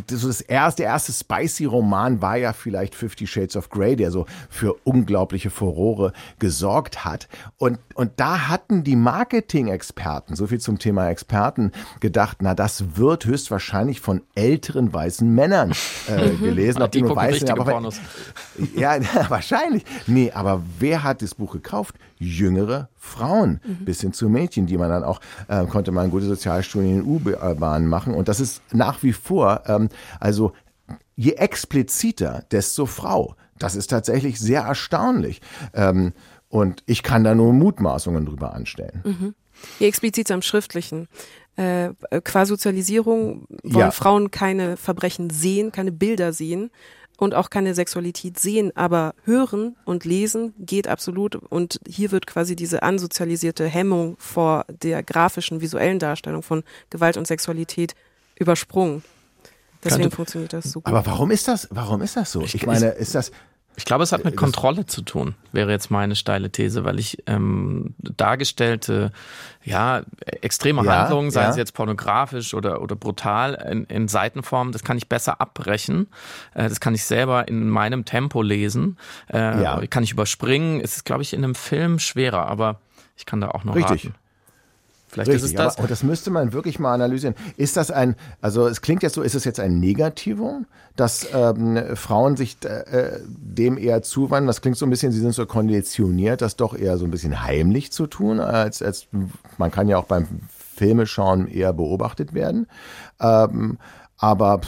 das erste, der erste Spicy-Roman war ja vielleicht Fifty Shades of Grey, der so für unglaubliche Furore gesorgt hat. Und, und da hatten die Marketing-Experten, so viel zum Thema Experten, gedacht, na, das wird höchstwahrscheinlich von älteren weißen Männern äh, mhm. gelesen. Ob die, die nur weiß sind, aber, ja, wahrscheinlich. Nee, aber wer hat das Buch gekauft? Jüngere Frauen, mhm. bis hin zu Mädchen, die man dann auch, äh, konnte man gute Sozialstudien in U-Bahnen machen. Und das ist nach wie vor, ähm, also je expliziter, desto Frau. Das ist tatsächlich sehr erstaunlich. Ähm, und ich kann da nur Mutmaßungen drüber anstellen. Mhm. Je expliziter am Schriftlichen. Äh, qua Sozialisierung wollen ja. Frauen keine Verbrechen sehen, keine Bilder sehen und auch keine Sexualität sehen, aber hören und lesen geht absolut. Und hier wird quasi diese ansozialisierte Hemmung vor der grafischen, visuellen Darstellung von Gewalt und Sexualität übersprungen. Deswegen Könnte, funktioniert das so gut. Aber warum ist das, warum ist das so? Ich, ich meine, ist das, ich glaube, es hat mit Kontrolle zu tun, wäre jetzt meine steile These, weil ich ähm, dargestellte, ja, extreme ja, Handlungen, sei ja. es jetzt pornografisch oder, oder brutal in, in Seitenform, das kann ich besser abbrechen. Äh, das kann ich selber in meinem Tempo lesen. Äh, ja. Kann ich überspringen. Es ist, glaube ich, in einem Film schwerer, aber ich kann da auch noch Richtig. raten. Vielleicht Richtig, ist es das. Aber, das müsste man wirklich mal analysieren. Ist das ein, also es klingt jetzt so, ist es jetzt ein Negativum, dass ähm, Frauen sich äh, dem eher zuwandern? Das klingt so ein bisschen, sie sind so konditioniert, das doch eher so ein bisschen heimlich zu tun, als, als man kann ja auch beim Filmeschauen eher beobachtet werden. Ähm, aber,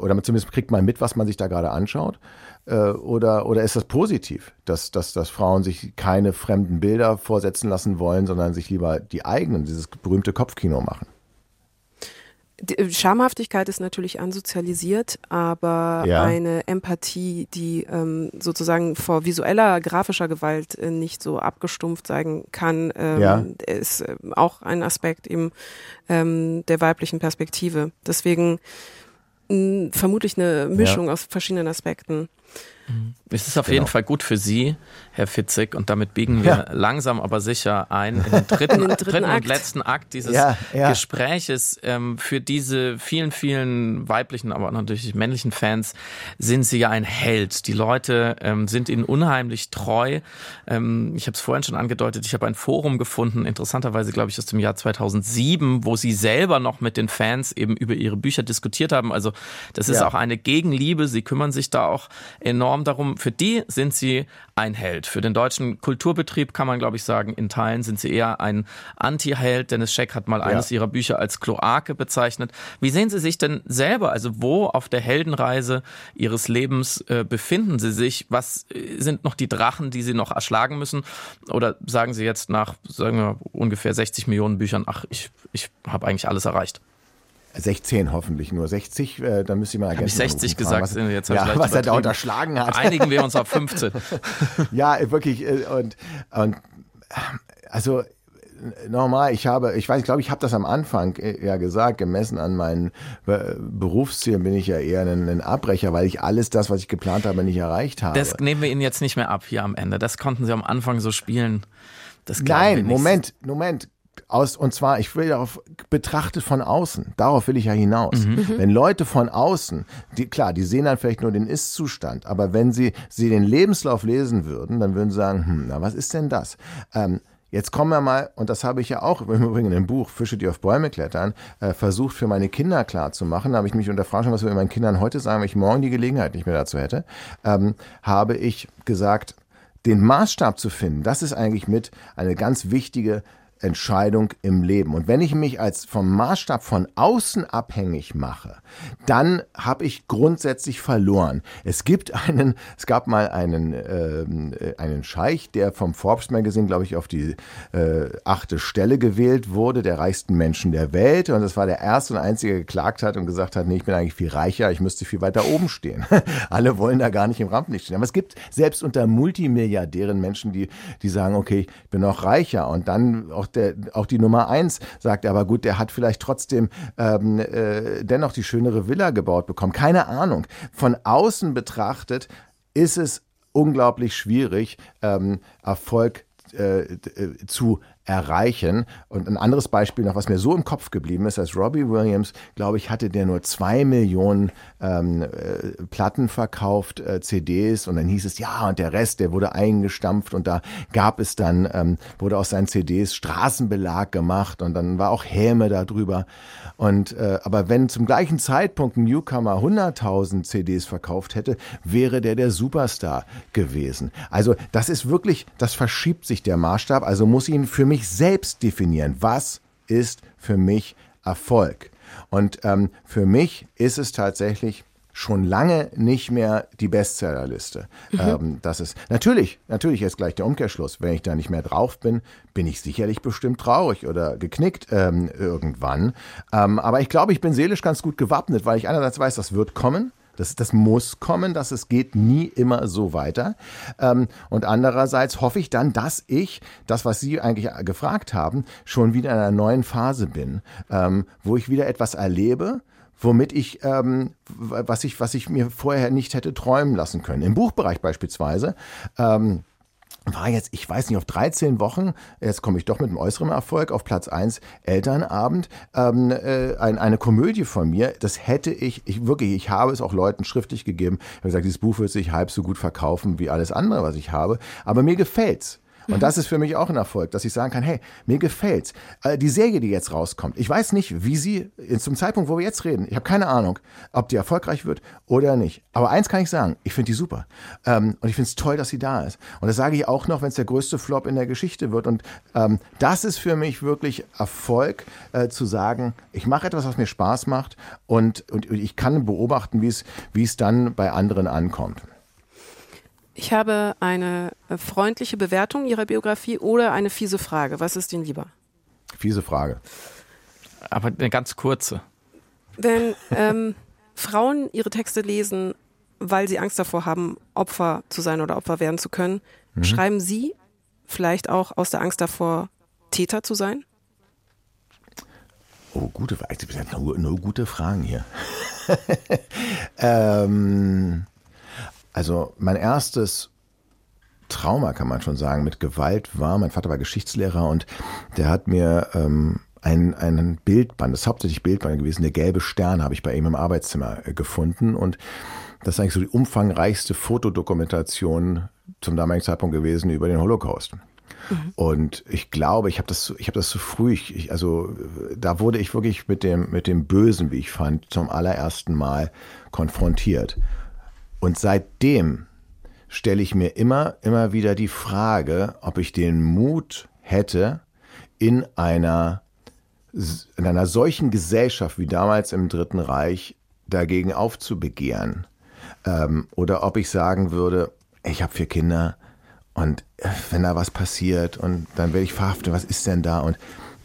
oder zumindest kriegt man mit, was man sich da gerade anschaut. Äh, oder, oder ist das positiv, dass, dass, dass Frauen sich keine fremden Bilder vorsetzen lassen wollen, sondern sich lieber die eigenen, dieses berühmte Kopfkino machen? Die äh, Schamhaftigkeit ist natürlich ansozialisiert, aber Ja. eine Empathie, die ähm, sozusagen vor visueller, grafischer Gewalt äh, nicht so abgestumpft sein kann, ähm, Ja. ist äh, auch ein Aspekt eben ähm, der weiblichen Perspektive. Deswegen vermutlich eine Mischung aus verschiedenen Aspekten. Es ist auf Genau. jeden Fall gut für Sie, Herr Fitzig, und damit biegen wir langsam aber sicher ein in den dritten, In den dritten, dritten und letzten Akt dieses Ja, ja. Gespräches. Ähm, für diese vielen, vielen weiblichen, aber auch natürlich männlichen Fans sind Sie ja ein Held. Die Leute ähm, sind Ihnen unheimlich treu. Ähm, ich habe es vorhin schon angedeutet, ich habe ein Forum gefunden, interessanterweise glaube ich aus dem Jahr 2007, wo Sie selber noch mit den Fans eben über Ihre Bücher diskutiert haben. Also das ist Ja. auch eine Gegenliebe. Sie kümmern sich da auch enorm darum. Für die sind sie ein Held. Für den deutschen Kulturbetrieb kann man, glaube ich, sagen, in Teilen sind sie eher ein Anti-Held. Dennis Scheck hat mal eines ihrer Bücher als Kloake bezeichnet. Wie sehen Sie sich denn selber? Also wo auf der Heldenreise Ihres Lebens äh, befinden Sie sich? Was äh, sind noch die Drachen, die Sie noch erschlagen müssen? Oder sagen Sie jetzt nach, sagen wir, ungefähr 60 Millionen Büchern, ach, ich, ich habe eigentlich alles erreicht? 16 hoffentlich nur. 60, äh, da müsste ich mal Hab ich Agenten 60 anrufen, gesagt? Jetzt Was, ich ja, was er da unterschlagen hat. Einigen wir uns auf 15. Ja, wirklich. äh, Und, und also äh, normal, ich habe, ich weiß, ich glaube, ich habe das am Anfang äh, ja gesagt, gemessen an meinen Be- Berufszielen bin ich ja eher ein, ein Abbrecher, weil ich alles das, was ich geplant habe, nicht erreicht habe. Das nehmen wir Ihnen jetzt nicht mehr ab hier am Ende. Das konnten Sie am Anfang so spielen. Das Nein. Moment, Moment. Aus, und zwar, ich will darauf betrachtet von außen. Darauf will ich ja hinaus. Wenn Leute von außen, die, klar, die sehen dann vielleicht nur den Ist-Zustand, aber wenn sie, sie den Lebenslauf lesen würden, dann würden sie sagen, hm, na, was ist denn das? Ähm, Jetzt kommen wir mal, und das habe ich ja auch im Übrigen im Buch Fische, die auf Bäume klettern, äh, versucht für meine Kinder klar zu machen. Da habe ich mich unterfragt, was wir meinen Kindern heute sagen, wenn ich morgen die Gelegenheit nicht mehr dazu hätte, ähm, habe ich gesagt, den Maßstab zu finden, das ist eigentlich mit eine ganz wichtige Entscheidung im Leben. Und wenn ich mich als vom Maßstab von außen abhängig mache, dann habe ich grundsätzlich verloren. Es gibt einen, es gab mal einen, ähm, äh, einen Scheich, der vom Forbes Magazine, glaube ich, auf die äh, achte Stelle gewählt wurde, der reichsten Menschen der Welt. Und das war der erste und einzige, der geklagt hat und gesagt hat, nee, ich bin eigentlich viel reicher, ich müsste viel weiter oben stehen. Alle wollen da gar nicht im Rampenlicht stehen. Aber es gibt selbst unter Multimilliardären Menschen, die, die sagen, okay, ich bin noch reicher. Und dann auch, der, auch die Nummer eins sagt, aber gut, der hat vielleicht trotzdem ähm, äh, dennoch die schönere Villa gebaut bekommen. Keine Ahnung. Von außen betrachtet ist es unglaublich schwierig, ähm, Erfolg äh, äh, zu erreichen. Und ein anderes Beispiel noch, was mir so im Kopf geblieben ist, als Robbie Williams, glaube ich, hatte der nur zwei Millionen ähm, äh, Platten verkauft, äh, CDs und dann hieß es, ja, und der Rest, der wurde eingestampft und da gab es dann, ähm, wurde aus seinen CDs Straßenbelag gemacht und dann war auch Häme darüber. Und äh, aber wenn zum gleichen Zeitpunkt ein Newcomer 100.000 CDs verkauft hätte, wäre der der Superstar gewesen. Also das ist wirklich, das verschiebt sich der Maßstab. Also muss ihn für mich selbst definieren. Was ist für mich Erfolg? Und ähm, für mich ist es tatsächlich schon lange nicht mehr die Bestsellerliste. Ähm, das ist natürlich, natürlich jetzt gleich der Umkehrschluss. Wenn ich da nicht mehr drauf bin, bin ich sicherlich bestimmt traurig oder geknickt ähm, irgendwann. Ähm, aber ich glaube, ich bin seelisch ganz gut gewappnet, weil ich einerseits weiß, das wird kommen. Das, das muss kommen, dass es geht nie immer so weiter. Ähm, und andererseits hoffe ich dann, dass ich, das, was Sie eigentlich gefragt haben, schon wieder in einer neuen Phase bin, ähm, wo ich wieder etwas erlebe, womit ich, ähm, was ich, was ich mir vorher nicht hätte träumen lassen können. Im Buchbereich beispielsweise. Ähm, war jetzt, ich weiß nicht, auf 13 Wochen, jetzt komme ich doch mit einem äußeren Erfolg, auf Platz 1 Elternabend, ähm, äh, ein, eine Komödie von mir, das hätte ich, ich wirklich, ich habe es auch Leuten schriftlich gegeben, ich habe gesagt, dieses Buch wird sich halb so gut verkaufen wie alles andere, was ich habe, aber mir gefällt's. Und das ist für mich auch ein Erfolg, dass ich sagen kann, hey, mir gefällt's. Äh, die Serie, die jetzt rauskommt, ich weiß nicht, wie sie zum Zeitpunkt, wo wir jetzt reden, ich habe keine Ahnung, ob die erfolgreich wird oder nicht. Aber eins kann ich sagen, ich finde die super. Ähm, und ich finde es toll, dass sie da ist. Und das sage ich auch noch, wenn es der größte Flop in der Geschichte wird. Und ähm, das ist für mich wirklich Erfolg, äh, zu sagen, ich mache etwas, was mir Spaß macht und, und ich kann beobachten, wie es dann bei anderen ankommt. Ich habe eine äh, freundliche Bewertung Ihrer Biografie oder eine fiese Frage. Was ist Ihnen lieber? Fiese Frage. Aber eine ganz kurze. Wenn ähm, Frauen ihre Texte lesen, weil sie Angst davor haben, Opfer zu sein oder Opfer werden zu können, mhm. schreiben sie vielleicht auch aus der Angst davor, Täter zu sein? Oh, gute Frage. Nur, nur gute Fragen hier. ähm, also mein erstes Trauma, kann man schon sagen, mit Gewalt war, mein Vater war Geschichtslehrer und der hat mir ähm, ein, ein Bildband, das ist hauptsächlich Bildband gewesen, der gelbe Stern habe ich bei ihm im Arbeitszimmer äh, gefunden und das ist eigentlich so die umfangreichste Fotodokumentation zum damaligen Zeitpunkt gewesen über den Holocaust. Mhm. Und ich glaube, ich habe das, ich habe das zu früh. Ich, ich, also da wurde ich wirklich mit dem mit dem Bösen, wie ich fand, zum allerersten Mal konfrontiert. Und seitdem stelle ich mir immer immer wieder die Frage, ob ich den Mut hätte, in einer in einer solchen Gesellschaft wie damals im Dritten Reich dagegen aufzubegehren. Ähm, oder ob ich sagen würde, ich habe vier Kinder, und äh, wenn da was passiert und dann werde ich verhaftet, was ist denn da? Und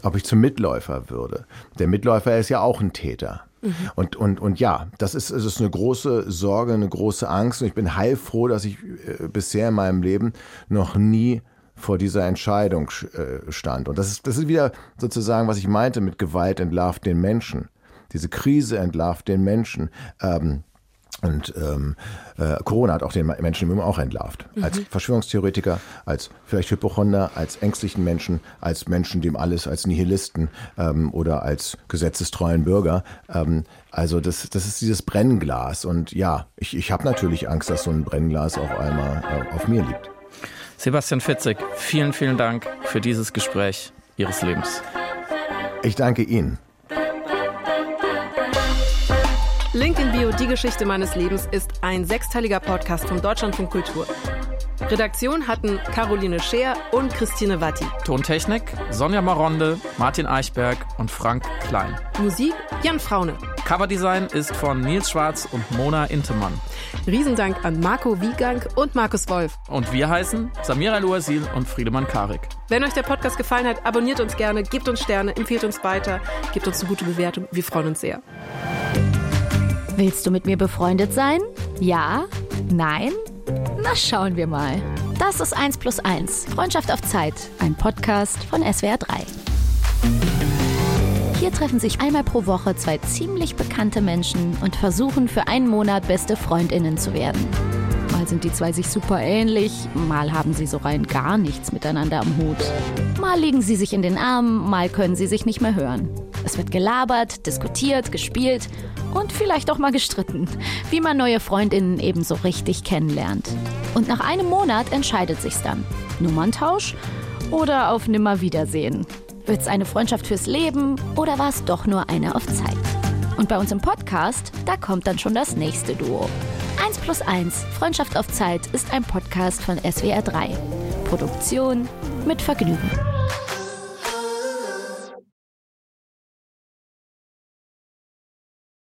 ob ich zum Mitläufer würde. Der Mitläufer ist ja auch ein Täter. Mhm. Und, und, und ja, das ist, das ist eine große Sorge, eine große Angst. Und ich bin heilfroh, dass ich äh, bisher in meinem Leben noch nie vor dieser Entscheidung äh, stand. Und das ist, das ist wieder sozusagen, was ich meinte mit Gewalt entlarvt den Menschen. Diese Krise entlarvt den Menschen. Ähm, und ähm, äh, Corona hat auch den Menschen im auch entlarvt. Mhm. Als Verschwörungstheoretiker, als vielleicht Hypochonder, als ängstlichen Menschen, als Menschen, dem alles, als Nihilisten ähm, oder als gesetzestreuen Bürger. Ähm, also das, das ist dieses Brennglas. Und ja, ich, ich habe natürlich Angst, dass so ein Brennglas auf einmal äh, auf mir liegt. Sebastian Fitzek, vielen, vielen Dank für dieses Gespräch Ihres Lebens. Ich danke Ihnen. Link in Bio, die Geschichte meines Lebens ist ein sechsteiliger Podcast von Deutschlandfunk Kultur. Redaktion hatten Caroline Scheer und Christine Watti. Tontechnik Sonja Maronde, Martin Eichberg und Frank Klein. Musik Jan Fraune. Coverdesign ist von Nils Schwarz und Mona Intemann. Riesendank an Marco Wiegang und Markus Wolf. Und wir heißen Samira Luasil und Friedemann Karik. Wenn euch der Podcast gefallen hat, abonniert uns gerne, gebt uns Sterne, empfehlt uns weiter, gebt uns eine gute Bewertung. Wir freuen uns sehr. Willst du mit mir befreundet sein? Ja? Nein? Na, schauen wir mal. Das ist 1 plus 1, Freundschaft auf Zeit, ein Podcast von SWR 3. Hier treffen sich einmal pro Woche zwei ziemlich bekannte Menschen und versuchen für einen Monat beste Freundinnen zu werden. Mal sind die zwei sich super ähnlich, mal haben sie so rein gar nichts miteinander am Hut. Mal liegen sie sich in den Armen, mal können sie sich nicht mehr hören. Es wird gelabert, diskutiert, gespielt und vielleicht auch mal gestritten, wie man neue Freundinnen ebenso richtig kennenlernt. Und nach einem Monat entscheidet sich's dann. Nummerntausch oder auf Nimmerwiedersehen? Wird's eine Freundschaft fürs Leben oder war es doch nur eine auf Zeit? Und bei uns im Podcast, da kommt dann schon das nächste Duo. 1 plus 1, Freundschaft auf Zeit ist ein Podcast von SWR 3. Produktion mit Vergnügen.